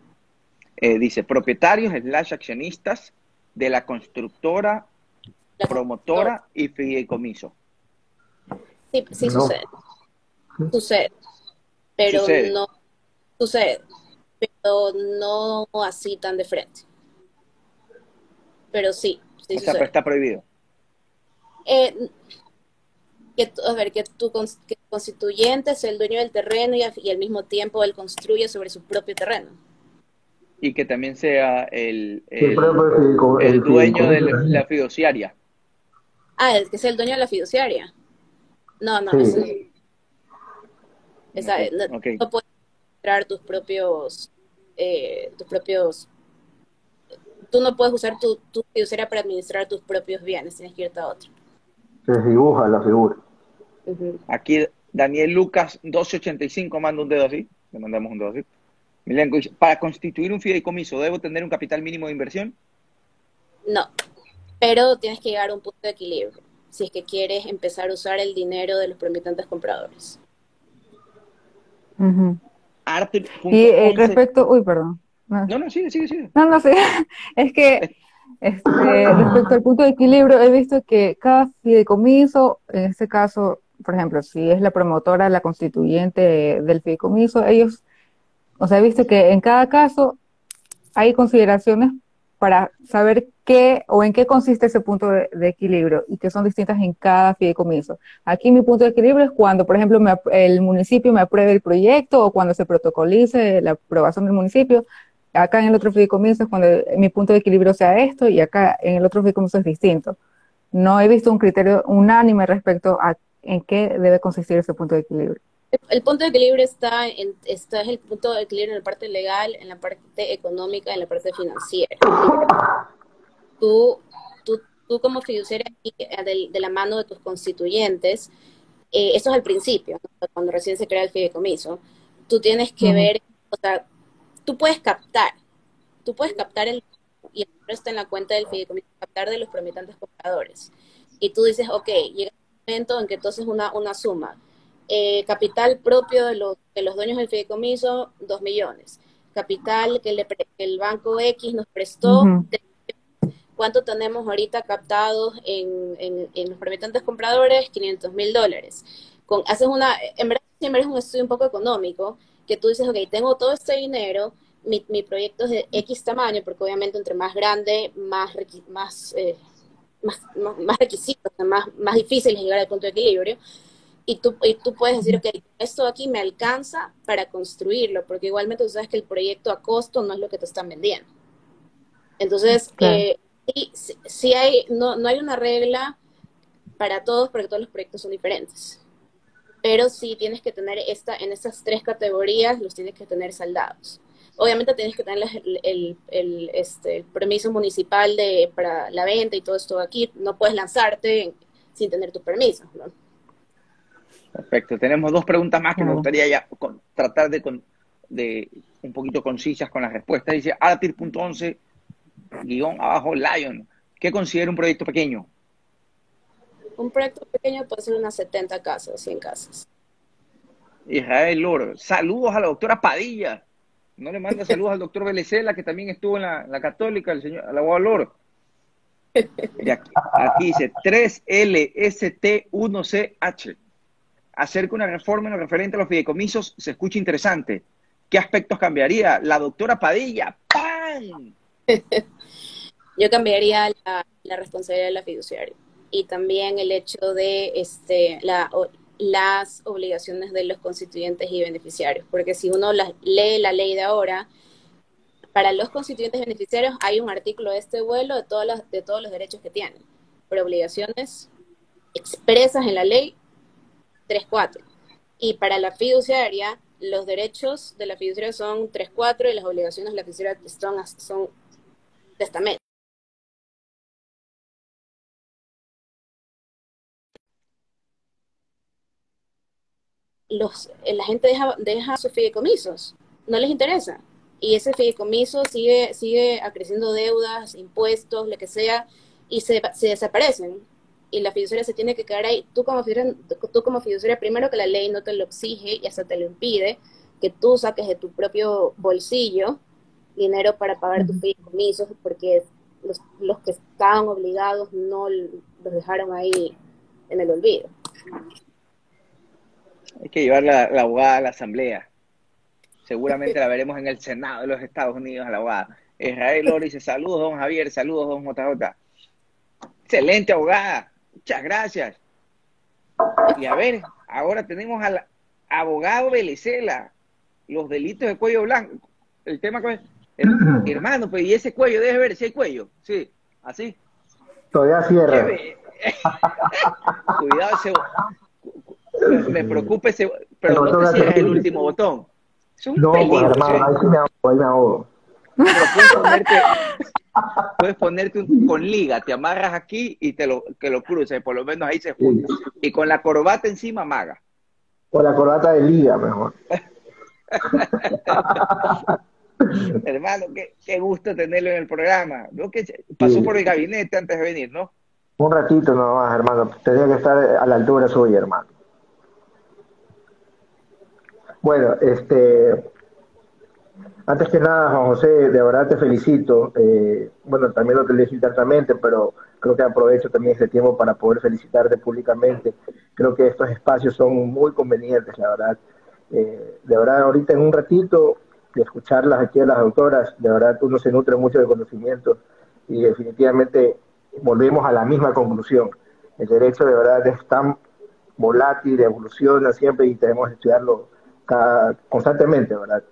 Eh, dice propietarios slash accionistas de la constructora, promotora y fideicomiso. Sí, sí sucede. Sucede. Pero no sucede. Pero no así tan de frente pero sí. sí está, está prohibido. Eh, que, a ver, que tu constituyente es el dueño del terreno y, al mismo tiempo él construye sobre su propio terreno. Y que también sea el, el, dueño de la, fiduciaria. Ah, el que sea el dueño de la fiduciaria. No, no, eso, esa, no, puedes entrar tus propios, eh, tus propios tú no puedes usar tu, tu fiduciaria para administrar tus propios bienes, tienes que irte a otro. Se dibuja la figura. Aquí Daniel Lucas 1285 manda un dedo así, le mandamos un dedo así. ¿Para constituir un fideicomiso debo tener un capital mínimo de inversión? No, pero tienes que llegar a un punto de equilibrio si es que quieres empezar a usar el dinero de los promitentes compradores. y eh, respecto, uy, perdón. No, no, sigue, sigue, sigue. No, no sé. Es que este, respecto al punto de equilibrio, he visto que cada fideicomiso, en este caso, por ejemplo, si es la promotora, la constituyente del fideicomiso, ellos, o sea, he visto que en cada caso hay consideraciones para saber qué o en qué consiste ese punto de, equilibrio y que son distintas en cada fideicomiso. Aquí mi punto de equilibrio es cuando, por ejemplo, el municipio me apruebe el proyecto o cuando se protocolice la aprobación del municipio, acá en el otro fideicomiso es cuando mi punto de equilibrio sea esto y acá en el otro fideicomiso es distinto. No he visto un criterio unánime respecto a en qué debe consistir ese punto de equilibrio. El punto de equilibrio está en está es el punto de equilibrio en la parte legal, en la parte económica, en la parte financiera. Tú, tú, tú como fiduciaria de, de, la mano de tus constituyentes, eh, eso es el principio, cuando recién se crea el fideicomiso, tú tienes que ver, o sea, tú puedes captar, tú puedes captar el, y el está en la cuenta del fideicomiso, captar de los prometantes compradores. Y tú dices, ok, llega un momento en que entonces una, una suma. Eh, capital propio de los, de los dueños del fideicomiso, 2 millones. Capital que, le, el banco X nos prestó, ¿cuánto tenemos ahorita captados en, en, los prometantes compradores? 500 mil dólares. Con, haces una, en verdad siempre es un estudio un poco económico, que tú dices, ok, tengo todo este dinero, mi, mi proyecto es de X tamaño, porque obviamente entre más grande, más, más, eh, más, más, requisitos, más, más difícil es llegar al punto de equilibrio. Y tú, y tú puedes decir, ok, esto aquí me alcanza para construirlo, porque igualmente tú sabes que el proyecto a costo no es lo que te están vendiendo. Entonces, eh, sí, hay, no, no hay una regla para todos, porque todos los proyectos son diferentes pero sí tienes que tener esta, en estas tres categorías, los tienes que tener saldados. Obviamente tienes que tener el, el, este, el permiso municipal de, para la venta y todo esto aquí. No puedes lanzarte sin tener tu permiso. ¿no? Perfecto. Tenemos dos preguntas más que me gustaría ya tratar de, de un poquito concisas con las respuestas. Dice Artir.11, guion abajo, Lion. ¿Qué considera un proyecto pequeño? Un proyecto pequeño puede ser unas 70 casas, 100 casas. Israel Loro, saludos a la doctora Padilla. No le manda saludos al doctor Belecela, que también estuvo en la, católica, el señor, al abogado Loro. Y aquí, aquí dice 3LST1CH. Acerca una reforma en lo referente a los fideicomisos, se escucha interesante. ¿Qué aspectos cambiaría? La doctora Padilla, ¡pam! Yo cambiaría la, responsabilidad de la fiduciaria y también el hecho de este, la, las obligaciones de los constituyentes y beneficiarios, porque si uno lee la ley de ahora, para los constituyentes beneficiarios hay un artículo de este vuelo de, todas las, de todos los derechos que tienen, pero obligaciones expresas en la ley 3.4. Y para la fiduciaria, los derechos de la fiduciaria son 3.4 y las obligaciones de la fiduciaria son, son testamento. los, eh, la gente deja, deja sus fideicomisos, no les interesa. Y ese fideicomiso sigue, sigue acreciendo deudas, impuestos, lo que sea, y se, se desaparecen. Y la fiduciaria se tiene que quedar ahí. Tú como, fiduciaria, tú como fiduciaria, primero que la ley no te lo exige y hasta te lo impide, que tú saques de tu propio bolsillo dinero para pagar tus fideicomisos, porque los, los que estaban obligados no los dejaron ahí en el olvido. Hay que llevar la, abogada a la asamblea. Seguramente la veremos en el Senado de los Estados Unidos a la abogada. Israel Oro dice, saludos, don Javier, saludos, don JJ. Excelente abogada, muchas gracias. Y a ver, ahora tenemos al abogado Belecela, los delitos de cuello blanco. El tema con hermano, pues y ese cuello, debe ver si hay cuello. Sí, así. Todavía cierra. Cuidado ese, me preocupa ese, pero no sé si es el último botón. Es un no, peligro, pues, hermano, ahí me ahogo, ahí me ahogo. Pero puedes ponerte, puedes ponerte un, con liga, te amarras aquí y te lo, que lo cruces, por lo menos ahí se junta. Y con la corbata encima maga. Con la corbata de liga, mejor. Hermano, qué, qué, gusto tenerlo en el programa. Que pasó por el gabinete antes de venir, ¿no? Un ratito nomás, hermano. Tenía que estar a la altura suya, hermano. Bueno, este, antes que nada, Juan José, de verdad te felicito. Eh, bueno, también lo te dije internamente, pero creo que aprovecho también este tiempo para poder felicitarte públicamente. Creo que estos espacios son muy convenientes, la verdad. Eh, de verdad, ahorita en un ratito, de escucharlas aquí a las autoras, de verdad uno se nutre mucho de conocimiento y definitivamente volvemos a la misma conclusión. El derecho de verdad es tan volátil, evoluciona siempre y tenemos que estudiarlo constantemente, ¿verdad?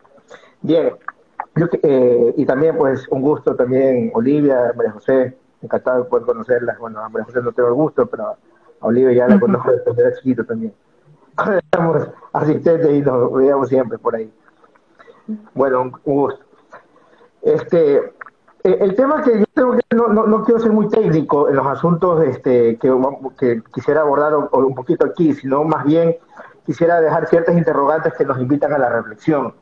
Bien, eh, y también pues un gusto también Olivia, María José, encantado de poder conocerlas. Bueno, a María José no tengo el gusto, pero a Olivia ya la conozco desde era chiquito también. Éramos asistentes y nos veíamos siempre por ahí. Bueno, un, gusto. Este, eh, el tema que yo tengo que no, no, quiero ser muy técnico en los asuntos este, que, que quisiera abordar un poquito aquí, sino más bien quisiera dejar ciertas interrogantes que nos invitan a la reflexión.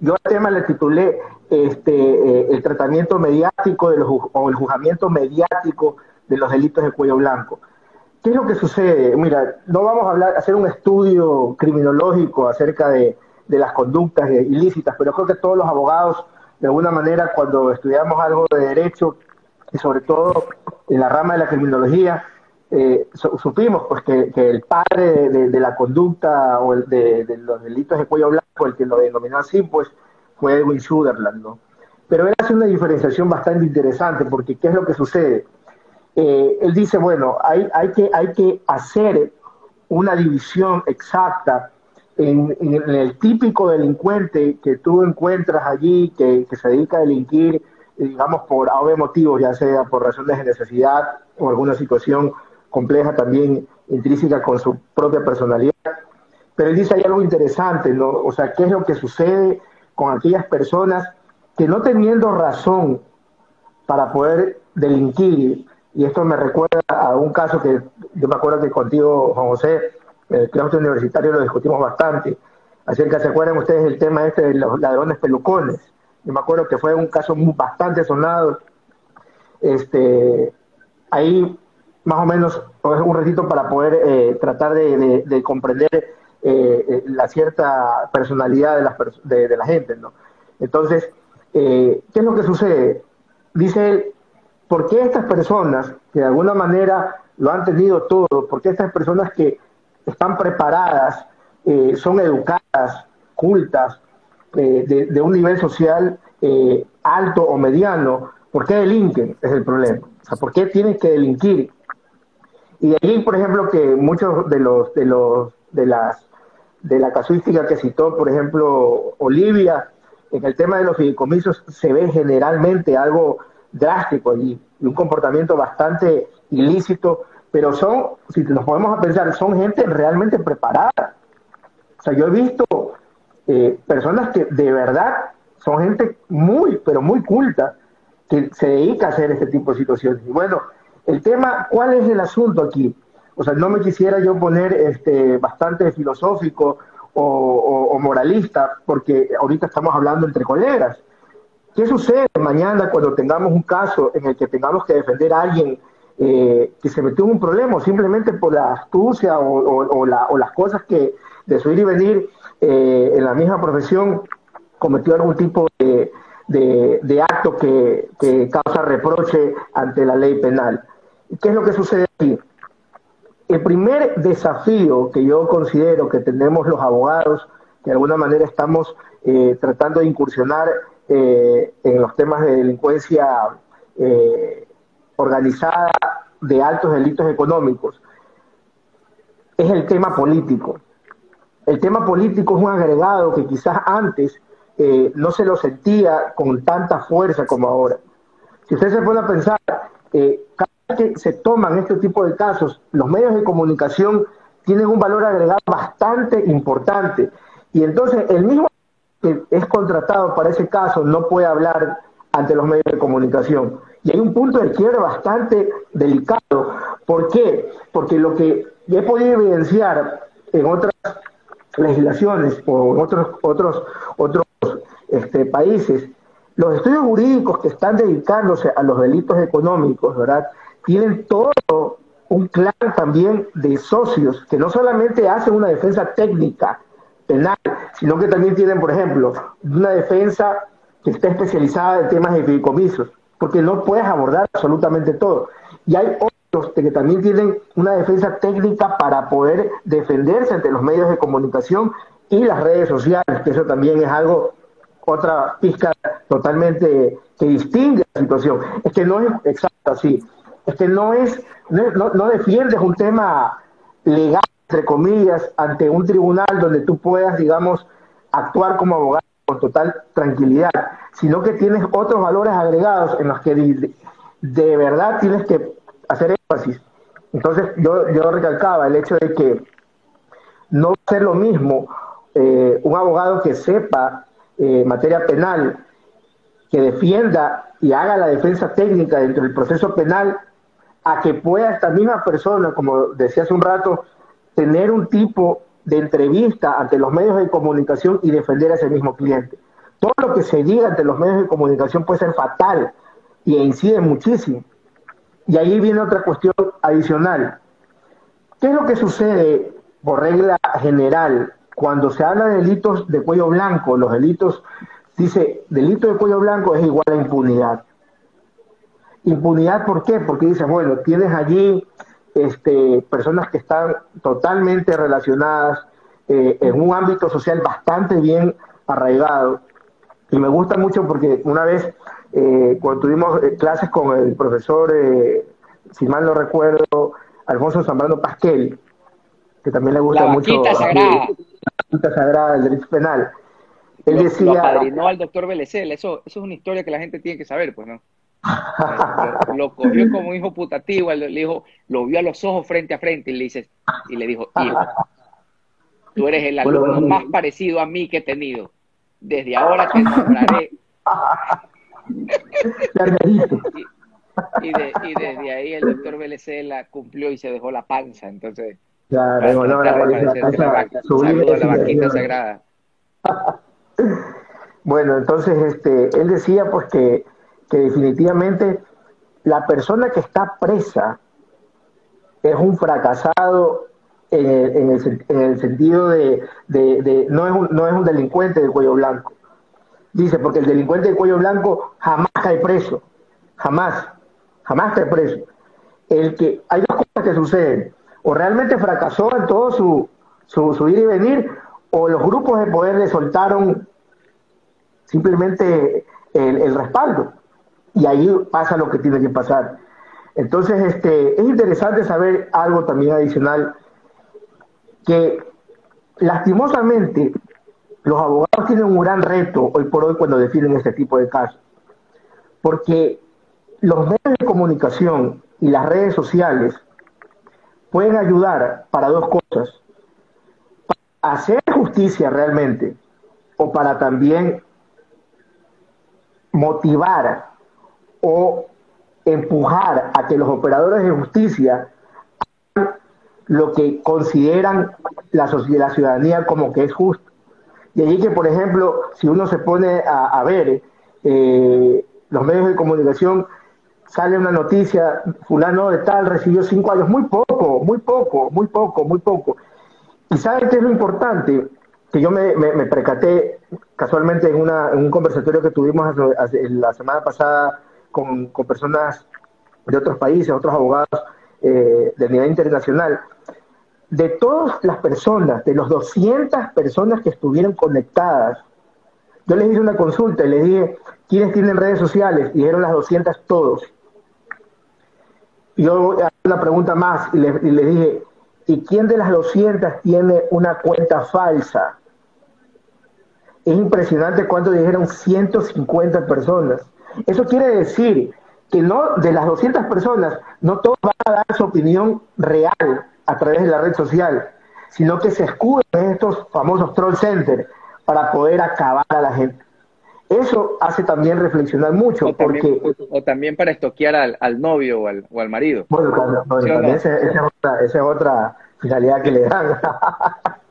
Yo al tema le titulé este, eh, el tratamiento mediático de los, o el juzgamiento mediático de los delitos de cuello blanco. ¿Qué es lo que sucede? Mira, no vamos a hacer un estudio criminológico acerca de, de las conductas ilícitas, pero creo que todos los abogados, de alguna manera, cuando estudiamos algo de derecho, y sobre todo en la rama de la criminología, eh, supimos pues que, el padre de, la conducta o el de, los delitos de cuello blanco, el que lo denominó así, pues fue Edwin Sutherland, ¿no? Pero él hace una diferenciación bastante interesante porque ¿qué es lo que sucede? Eh, él dice, bueno, hay, hay, que, hay que hacer una división exacta en, el típico delincuente que tú encuentras allí, que, que se dedica a delinquir, digamos, por obvios motivos, ya sea por razones de necesidad o alguna situación compleja también intrínseca con su propia personalidad. Pero él dice hay algo interesante, ¿no? O sea, ¿qué es lo que sucede con aquellas personas que no teniendo razón para poder delinquir, y esto me recuerda a un caso que yo me acuerdo que contigo, Juan José, el claustro universitario lo discutimos bastante, acerca, ¿se acuerdan ustedes del tema este de los ladrones pelucones? Yo me acuerdo que fue un caso bastante sonado. Este, ahí más o menos un ratito para poder eh, tratar de, comprender eh, eh, la cierta personalidad de la, de, la gente, ¿no? Entonces, ¿qué es lo que sucede? Dice él, ¿por qué estas personas que de alguna manera lo han tenido todo, por qué estas personas que están preparadas, son educadas, cultas, de, un nivel social alto o mediano, ¿por qué delinquen? Es el problema. O ¿por qué tienen que delinquir? Y ahí, por ejemplo, que muchos de los de los de las de la casuística que citó, por ejemplo, Olivia, en el tema de los fideicomisos se ve generalmente algo drástico y, un comportamiento bastante ilícito, pero son, si nos podemos a pensar, son gente realmente preparada. O sea, yo he visto eh, personas que de verdad son gente muy, pero muy culta, que se dedica a hacer este tipo de situaciones. Y bueno, el tema, ¿cuál es el asunto aquí? O sea, no me quisiera yo poner este, bastante filosófico o, moralista, porque ahorita estamos hablando entre colegas. ¿Qué sucede mañana cuando tengamos un caso en el que tengamos que defender a alguien eh, que se metió en un problema simplemente por la astucia o, las cosas que de su ir y venir eh, en la misma profesión cometió algún tipo de, de, acto que, causa reproche ante la ley penal. ¿Qué es lo que sucede aquí? El primer desafío que yo considero que tenemos los abogados, que de alguna manera estamos eh, tratando de incursionar eh, en los temas de delincuencia eh, organizada de altos delitos económicos, es el tema político. El tema político es un agregado que quizás antes no se lo sentía con tanta fuerza como ahora. Si usted se pone a pensar, eh, cada que se toman este tipo de casos, los medios de comunicación tienen un valor agregado bastante importante. Y entonces el mismo que es contratado para ese caso no puede hablar ante los medios de comunicación. Y hay un punto de quiebre bastante delicado. ¿Por qué? Porque lo que he podido evidenciar en otras legislaciones o en otros, otros, otros este, países, los estudios jurídicos que están dedicándose a los delitos económicos, ¿verdad? Tienen todo un clan también de socios que no solamente hacen una defensa técnica penal, sino que también tienen, por ejemplo, una defensa que está especializada en temas de fideicomisos, porque no puedes abordar absolutamente todo. Y hay otros que también tienen una defensa técnica para poder defenderse ante los medios de comunicación y las redes sociales, que eso también es algo otra pizca totalmente que distingue la situación. Es que no es exacto así. Que no es, no, no defiendes un tema legal, entre comillas, ante un tribunal donde tú puedas, digamos, actuar como abogado con total tranquilidad, sino que tienes otros valores agregados en los que de, verdad tienes que hacer énfasis. Entonces yo, yo recalcaba el hecho de que no va a ser lo mismo eh, un abogado que sepa eh, materia penal que defienda y haga la defensa técnica dentro del proceso penal a que pueda esta misma persona, como decía hace un rato, tener un tipo de entrevista ante los medios de comunicación y defender a ese mismo cliente. Todo lo que se diga ante los medios de comunicación puede ser fatal y incide muchísimo. Y ahí viene otra cuestión adicional. ¿Qué es lo que sucede por regla general cuando se habla de delitos de cuello blanco, los delitos, dice, delito de cuello blanco es igual a impunidad. Impunidad, ¿por qué? Porque dice, bueno, tienes allí este, personas que están totalmente relacionadas eh, en un ámbito social bastante bien arraigado. Y me gusta mucho porque una vez, eh, cuando tuvimos eh, clases con el profesor, si mal no recuerdo, Alfonso Zambrano Pasquel, que también le gusta mucho sagrada del derecho penal. Él decía. Lo padrinó al doctor Belecel, eso, eso es una historia que la gente tiene que saber, pues, ¿no? Lo, cogió como hijo putativo, le dijo, lo vio a los ojos frente a frente y le dice, y le dijo, hijo, tú eres el alumno más parecido a mí que he tenido. Desde ahora te nombraré. y, y, desde ahí el doctor Belecela cumplió y se dejó la panza, entonces Claro, en la, vaquita sagrada. bueno, entonces este, él decía pues que, que definitivamente la persona que está presa es un fracasado en el, en el, en el sentido de, de, no, es un, no es un delincuente de cuello blanco, Dice, porque el delincuente de cuello blanco jamás cae preso, jamás, jamás cae preso. El que hay dos cosas que suceden, o realmente fracasó en todo su, su, ir y venir, o los grupos de poder le soltaron simplemente el respaldo. Y ahí pasa lo que tiene que pasar. Entonces, este, es interesante saber algo también adicional, que lastimosamente los abogados tienen un gran reto hoy por hoy cuando definen este tipo de casos, porque los medios de comunicación y las redes sociales pueden ayudar para dos cosas, para hacer justicia realmente o para también motivar o empujar a que los operadores de justicia hagan lo que consideran la, la ciudadanía como que es justo. Y allí que, por ejemplo, si uno se pone a, ver eh, los medios de comunicación, sale una noticia, fulano de tal recibió cinco años, muy poco, muy poco, muy poco, muy poco. Y ¿saben qué es lo importante? Que yo me, me, percaté casualmente en, una, en, un conversatorio que tuvimos la semana pasada con, personas de otros países, otros abogados eh, de nivel internacional, de todas las personas, de los 200 personas que estuvieron conectadas, yo les hice una consulta y les dije, ¿quiénes tienen redes sociales? Dijeron las 200 todos. Yo una pregunta más y les, y les dije, ¿y quién de las 200 tiene una cuenta falsa? Es impresionante cuánto dijeron 150 personas. Eso quiere decir que no de las 200 personas, no todos van a dar su opinión real a través de la red social, sino que se escuden en estos famosos troll centers para poder acabar a la gente. Eso hace también reflexionar mucho. O porque, también, o también para estoquear al, al novio o al, o al, marido. Bueno, también esa, es otra, esa, es otra, finalidad que le dan.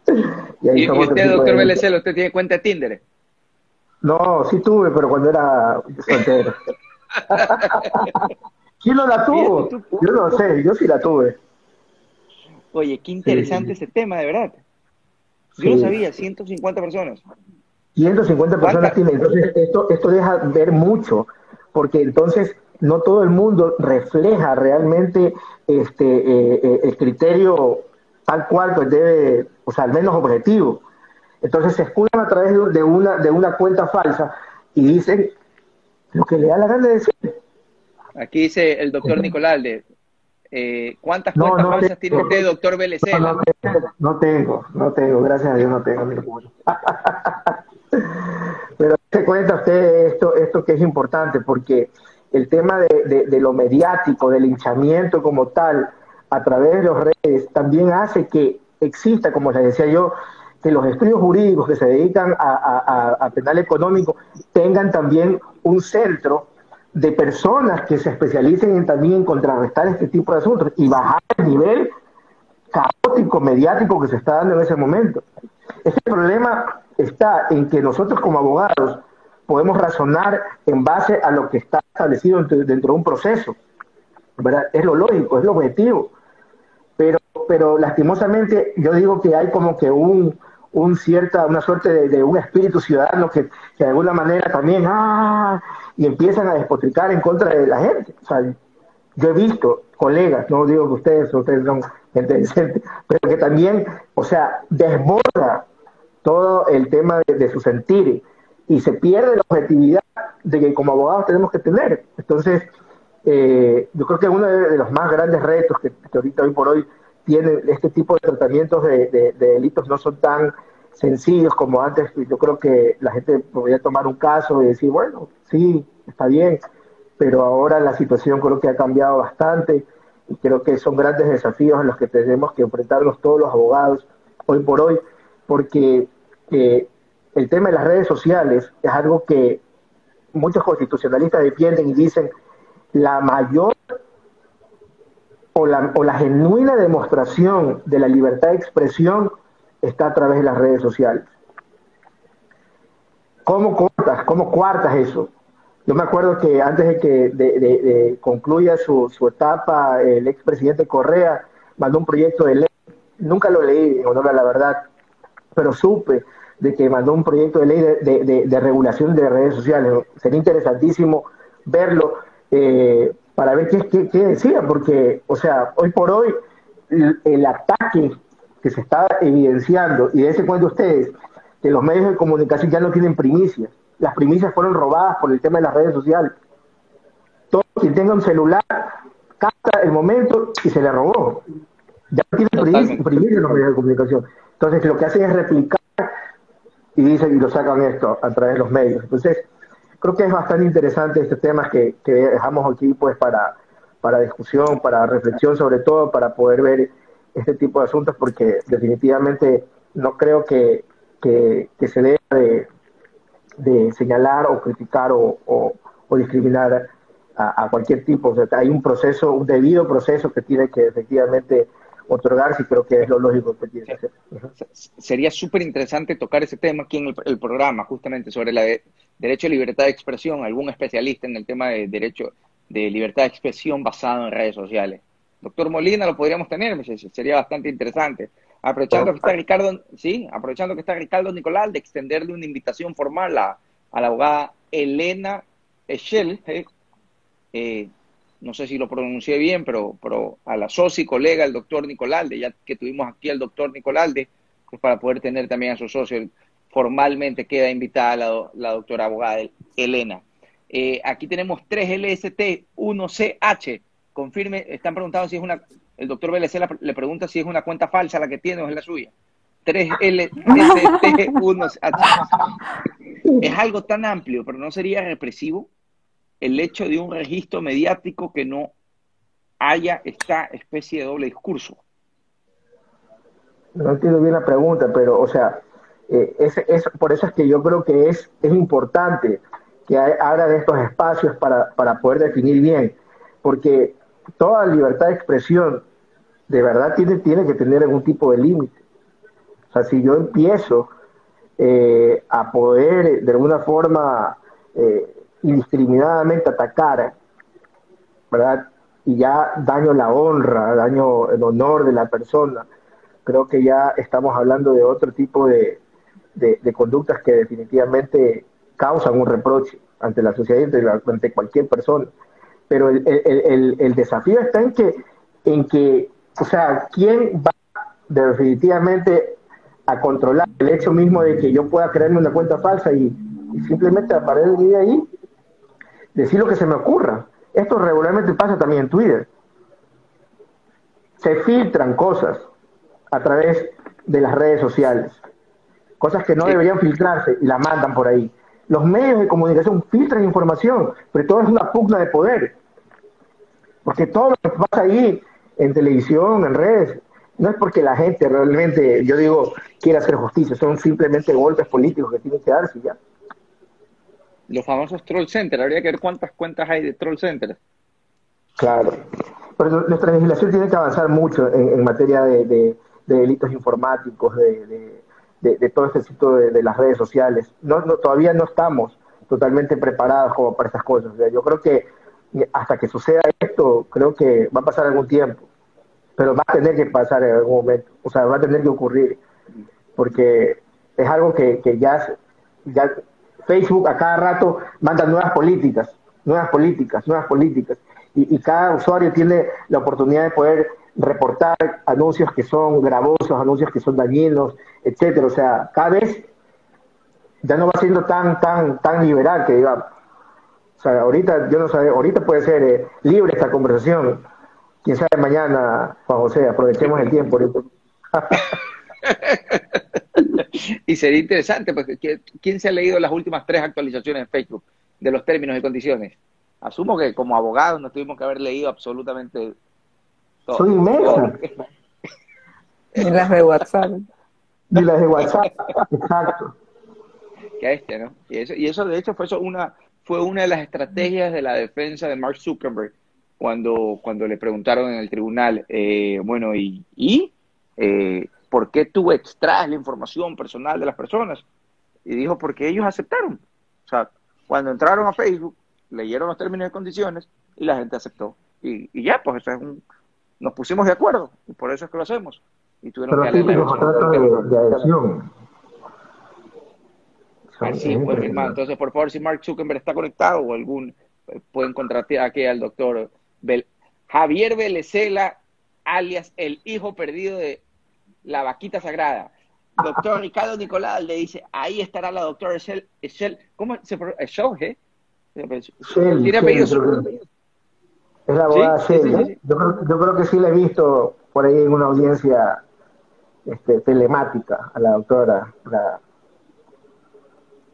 y, ¿Y, usted, doctor Belecel, usted tiene cuenta de Tinder? No, sí tuve, pero cuando era soltero. ¿Quién no la tuvo? Yo no sé, yo sí la tuve. Oye, qué interesante ese tema, de verdad. Yo no sabía, 150 personas. 150 personas tienen. Entonces, esto, esto deja ver mucho, porque entonces no todo el mundo refleja realmente este eh, eh, el criterio tal cual que debe, o sea, al menos objetivo. Entonces se escudan a través de una, de una cuenta falsa y dicen lo que le da la gana de decir. Aquí dice el doctor Nicolás de eh, ¿Cuántas cuentas falsas tiene usted, doctor Vélez? No, no, tengo, no tengo, gracias a Dios no tengo. Pero se cuenta usted esto, esto que es importante, porque el tema de, de, lo mediático, del linchamiento como tal, a través de los redes, también hace que exista, como les decía yo, que los estudios jurídicos que se dedican a, penal económico tengan también un centro de personas que se especialicen en, también en contrarrestar este tipo de asuntos y bajar el nivel caótico, mediático que se está dando en ese momento. Este problema está en que nosotros como abogados podemos razonar en base a lo que está establecido dentro, de un proceso. ¿verdad? Es lo lógico, es lo objetivo. Pero, pero lastimosamente yo digo que hay como que un, un cierta, una suerte de, un espíritu ciudadano que, de alguna manera también, ah, y empiezan a despotricar en contra de la gente. O sea, yo he visto colegas, no digo que ustedes, ustedes son gente decente, pero que también, o sea, desborda todo el tema de, su sentir y se pierde la objetividad de que como abogados tenemos que tener. Entonces, eh, yo creo que uno de, los más grandes retos que ahorita hoy por hoy tiene este tipo de tratamientos de, delitos no son tan sencillos como antes. Yo creo que la gente podría tomar un caso y decir, bueno, sí, está bien, pero ahora la situación creo que ha cambiado bastante y creo que son grandes desafíos en los que tenemos que enfrentarnos todos los abogados hoy por hoy, porque eh, el tema de las redes sociales es algo que muchos constitucionalistas defienden y dicen la mayor o la, o la genuina demostración de la libertad de expresión está a través de las redes sociales. ¿Cómo cortas, cómo cuartas eso? Yo me acuerdo que antes de que de, concluya su, su, etapa, el expresidente Correa mandó un proyecto de ley. Nunca lo leí, en honor a la verdad, pero supe de que mandó un proyecto de ley de, regulación de redes sociales. Sería interesantísimo verlo eh, para ver qué, qué, decía, porque, o sea, hoy por hoy el, ataque que se está evidenciando, y ese cuenta ustedes, que los medios de comunicación ya no tienen primicias. Las primicias fueron robadas por el tema de las redes sociales. Todo quien tenga un celular capta el momento y se le robó. Ya no tienen primicias los medios de comunicación. Entonces lo que hacen es replicar y dicen y lo sacan esto a través de los medios. Entonces, creo que es bastante interesante este tema que, dejamos aquí pues para, para discusión, para reflexión sobre todo, para poder ver este tipo de asuntos, porque definitivamente no creo que, que, se deba de, señalar o criticar o, o, discriminar a, cualquier tipo. O sea, hay un proceso, un debido proceso que tiene que efectivamente otorgarse y creo que es lo lógico que tiene que hacer. Sería súper interesante tocar ese tema aquí en el, programa, justamente sobre la derecho a libertad de expresión, algún especialista en el tema de derecho de libertad de expresión basado en redes sociales. Doctor Molina lo podríamos tener, sería bastante interesante. Aprovechando que está Ricardo, sí, aprovechando que está Ricardo Nicolás, de extenderle una invitación formal a, la abogada Elena Echel, eh, eh no sé si lo pronuncié bien, pero, pero a la soci colega, el doctor Nicolalde, ya que tuvimos aquí al doctor Nicolalde, pues para poder tener también a su socio, formalmente queda invitada la, la doctora abogada Elena. Eh, aquí tenemos 3 LST, 1CH, confirme, están preguntando si es una, el doctor BLC le pregunta si es una cuenta falsa la que tiene o es la suya. 3 LST, 1CH. Es algo tan amplio, pero no sería represivo el hecho de un registro mediático que no haya esta especie de doble discurso. No entiendo bien la pregunta, pero, o sea, eh, es, por eso es que yo creo que es, es importante que haya de estos espacios para, para poder definir bien, porque toda libertad de expresión de verdad tiene, tiene que tener algún tipo de límite. O sea, si yo empiezo eh, a poder de alguna forma eh, indiscriminadamente atacar, ¿verdad? Y ya daño la honra, daño el honor de la persona. Creo que ya estamos hablando de otro tipo de, de, conductas que definitivamente causan un reproche ante la sociedad y ante, cualquier persona. Pero el, el, el, desafío está en que, en que, o sea, ¿quién va definitivamente a controlar el hecho mismo de que yo pueda crearme una cuenta falsa y, simplemente aparecer ahí decir lo que se me ocurra. Esto regularmente pasa también en Twitter. Se filtran cosas a través de las redes sociales, cosas que no deberían filtrarse y las mandan por ahí. Los medios de comunicación filtran información, pero todo es una pugna de poder. Porque todo lo que pasa ahí en televisión, en redes, no es porque la gente realmente, yo digo, quiera hacer justicia, son simplemente golpes políticos que tienen que darse ya los famosos troll centers. Habría que ver cuántas cuentas hay de troll centers. Claro. Pero nuestra legislación tiene que avanzar mucho en, materia de, delitos informáticos, de, todo este sitio de, las redes sociales. No, todavía no estamos totalmente preparados como para estas cosas. yo creo que hasta que suceda esto, creo que va a pasar algún tiempo. Pero va a tener que pasar en algún momento. O sea, va a tener que ocurrir. Porque es algo que, que ya, ya Facebook a cada rato manda nuevas políticas, nuevas políticas, nuevas políticas. Y, cada usuario tiene la oportunidad de poder reportar anuncios que son gravosos, anuncios que son dañinos, etcétera. O sea, cada vez ya no va siendo tan, tan, tan liberal que digamos. O sea, ahorita, yo no sé, ahorita puede ser eh, libre esta conversación. Quién sabe mañana, Juan José, aprovechemos el tiempo. y sería interesante, porque ¿quién se ha leído las últimas tres actualizaciones en Facebook de los términos y condiciones? Asumo que como abogados nos tuvimos que haber leído absolutamente todo. Son inmensas. Y las de WhatsApp. Y las de WhatsApp, exacto. Qué este, ¿no? Y eso, y eso de hecho fue eso una, fue una de las estrategias de la defensa de Mark Zuckerberg cuando, cuando le preguntaron en el tribunal, eh, bueno, ¿y, y eh, ¿por qué tú extraes la información personal de las personas? Y dijo, porque ellos aceptaron. O sea, cuando entraron a Facebook, leyeron los términos y condiciones y la gente aceptó. Y, ya, pues eso es un, nos pusimos de acuerdo y por eso es que lo hacemos. Y tuvieron Pero que de, de adhesión. Así, pues, hermano. Entonces, por favor, si Mark Zuckerberg está conectado o algún, pueden contratar aquí al doctor Javier Velecela, alias el hijo perdido de la vaquita sagrada. Doctor Ricardo Nicolás le dice, ahí estará la doctora Shell, ¿cómo se pronuncia? Shell, ¿eh? Tiene apellido. Es la abogada Shell. Yo, creo, que sí la he visto por ahí en una audiencia este, telemática a la doctora, la,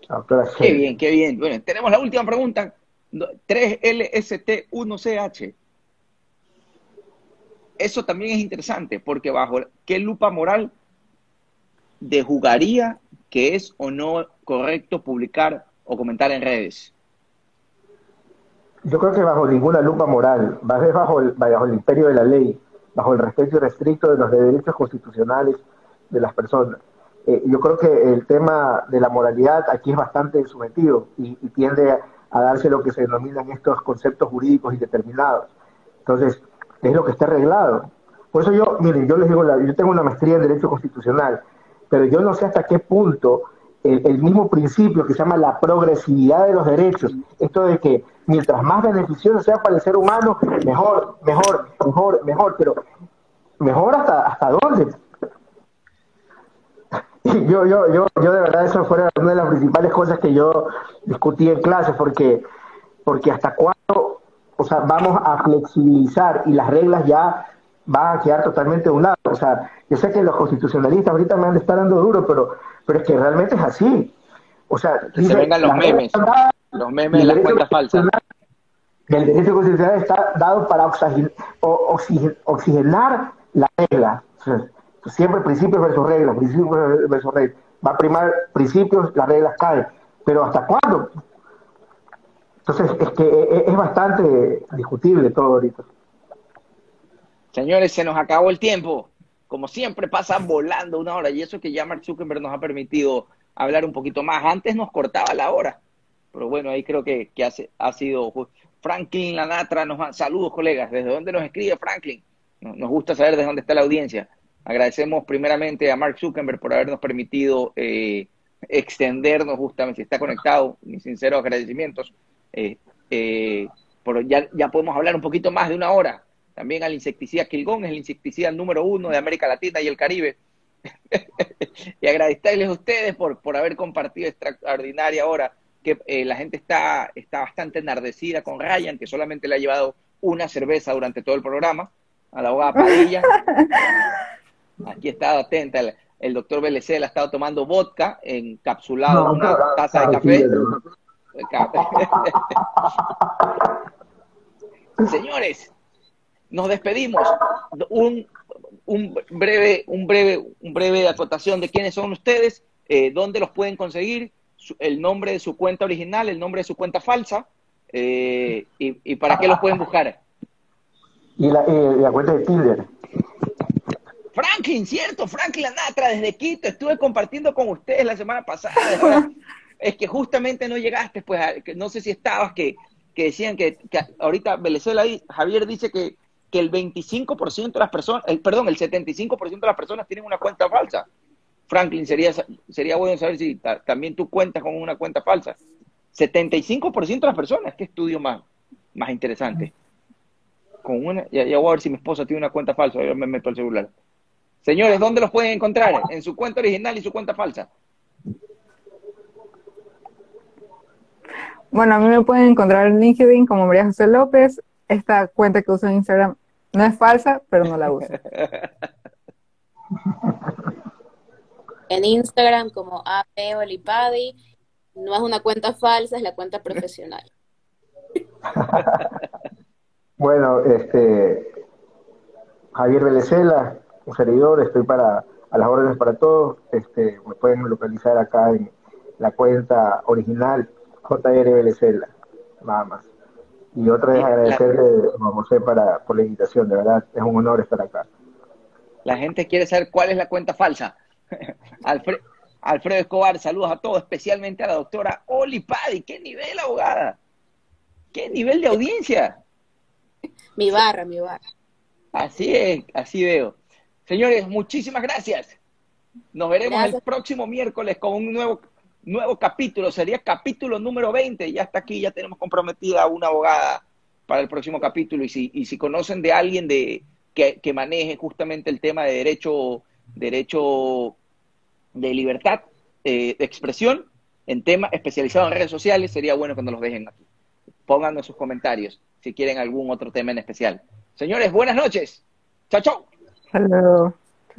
doctora Shell. Qué bien, qué bien. Bueno, tenemos la última pregunta. 3LST1CH. Eso también es interesante porque bajo qué lupa moral de jugaría que es o no correcto publicar o comentar en redes. Yo creo que bajo ninguna lupa moral, bajo el, bajo el imperio de la ley, bajo el respeto irrestricto de los derechos constitucionales de las personas. Eh, yo creo que el tema de la moralidad aquí es bastante sometido y, tiende a, darse lo que se denominan estos conceptos jurídicos indeterminados. Entonces, es lo que está arreglado. Por eso yo, miren, yo les digo, yo tengo una maestría en Derecho Constitucional, pero yo no sé hasta qué punto el, mismo principio que se llama la progresividad de los derechos, esto de que mientras más beneficioso sea para el ser humano, mejor, mejor, mejor, mejor, pero mejor hasta, hasta dónde. Yo, yo, yo, yo de verdad eso fue una de las principales cosas que yo discutí en clase, porque, porque hasta cuándo, o sea, vamos a flexibilizar y las reglas ya van a quedar totalmente a un lado. O sea, yo sé que los constitucionalistas ahorita me han de estar dando duro, pero, pero es que realmente es así. O sea, se vengan los memes, los memes de las cuentas falsas. El derecho constitucional está dado para oxigenar la regla. siempre principios versus reglas, principios versus reglas. Va a primar principios, las reglas caen. Pero ¿hasta cuándo? Entonces, es que e, e, es bastante discutible todo ahorita. Señores, se nos acabó el tiempo como siempre pasa volando una hora y eso que ya Mark Zuckerberg nos ha permitido hablar un poquito más. Antes nos cortaba la hora, pero bueno, ahí creo que, que ha, sido Franklin Lanatra, nos saludos colegas, ¿desde dónde nos escribe Franklin? Nos gusta saber de dónde está la audiencia. Agradecemos primeramente a Mark Zuckerberg por habernos permitido eh, extendernos justamente, está conectado, mis sinceros agradecimientos. Eh, eh, por, ya, ya podemos hablar un poquito más de una hora también al insecticida Kilgón, es el insecticida número uno de América Latina y el Caribe. y agradecerles a ustedes por, por haber compartido esta extraordinaria hora, que eh, la gente está, está bastante enardecida con Ryan, que solamente le ha llevado una cerveza durante todo el programa, a la abogada Padilla. Aquí estado atenta, el, doctor BLC ha estado tomando vodka encapsulado en una taza de café. Señores, nos despedimos. Un, un, breve, un breve, un breve acotación de quiénes son ustedes, eh, dónde los pueden conseguir, el nombre de su cuenta original, el nombre de su cuenta falsa, eh, y, para qué los pueden buscar. Y la, la cuenta de Tinder. Franklin, cierto, Franklin Anatra, desde Quito, estuve compartiendo con ustedes la semana pasada. es que justamente no llegaste, pues, no sé si estabas, que, que decían que, que ahorita Venezuela, Javier dice que que el 25% de las personas, el, perdón, el 75% de las personas tienen una cuenta falsa. Franklin, sería, sería bueno saber si también tú cuentas con una cuenta falsa. 75% de las personas, qué estudio más, más interesante. Con una, ya, voy a ver si mi esposa tiene una cuenta falsa, yo me meto al celular. Señores, ¿dónde los pueden encontrar? En su cuenta original y su cuenta falsa. Bueno, a mí me pueden encontrar en LinkedIn como María José López esta cuenta que uso en Instagram no es falsa, pero no la uso. En Instagram como Olipadi, no es una cuenta falsa, es la cuenta profesional. bueno, este Javier Velecela, un servidor, estoy para a las órdenes para todos. Este, me pueden localizar acá en la cuenta original JR Velecela, nada más. Y otra vez agradecerle a José para, por la invitación, de verdad, es un honor estar acá. La gente quiere saber cuál es la cuenta falsa. Alfredo Escobar, saludos a todos, especialmente a la doctora Oli Padi. ¿Qué nivel, abogada? ¿Qué nivel de audiencia? Mi barra, mi barra. Así es, así veo. Señores, muchísimas gracias. Nos veremos el próximo miércoles con un nuevo nuevo capítulo, sería capítulo número 20, ya está aquí, ya tenemos comprometida a una abogada para el próximo capítulo y si, y si conocen de alguien de, que, que maneje justamente el tema de derecho, derecho de libertad eh, de expresión en tema especializado en redes sociales, sería bueno nos los dejen aquí. Pónganlo en sus comentarios si quieren algún otro tema en especial. Señores, buenas noches. Chao, chao. Luego.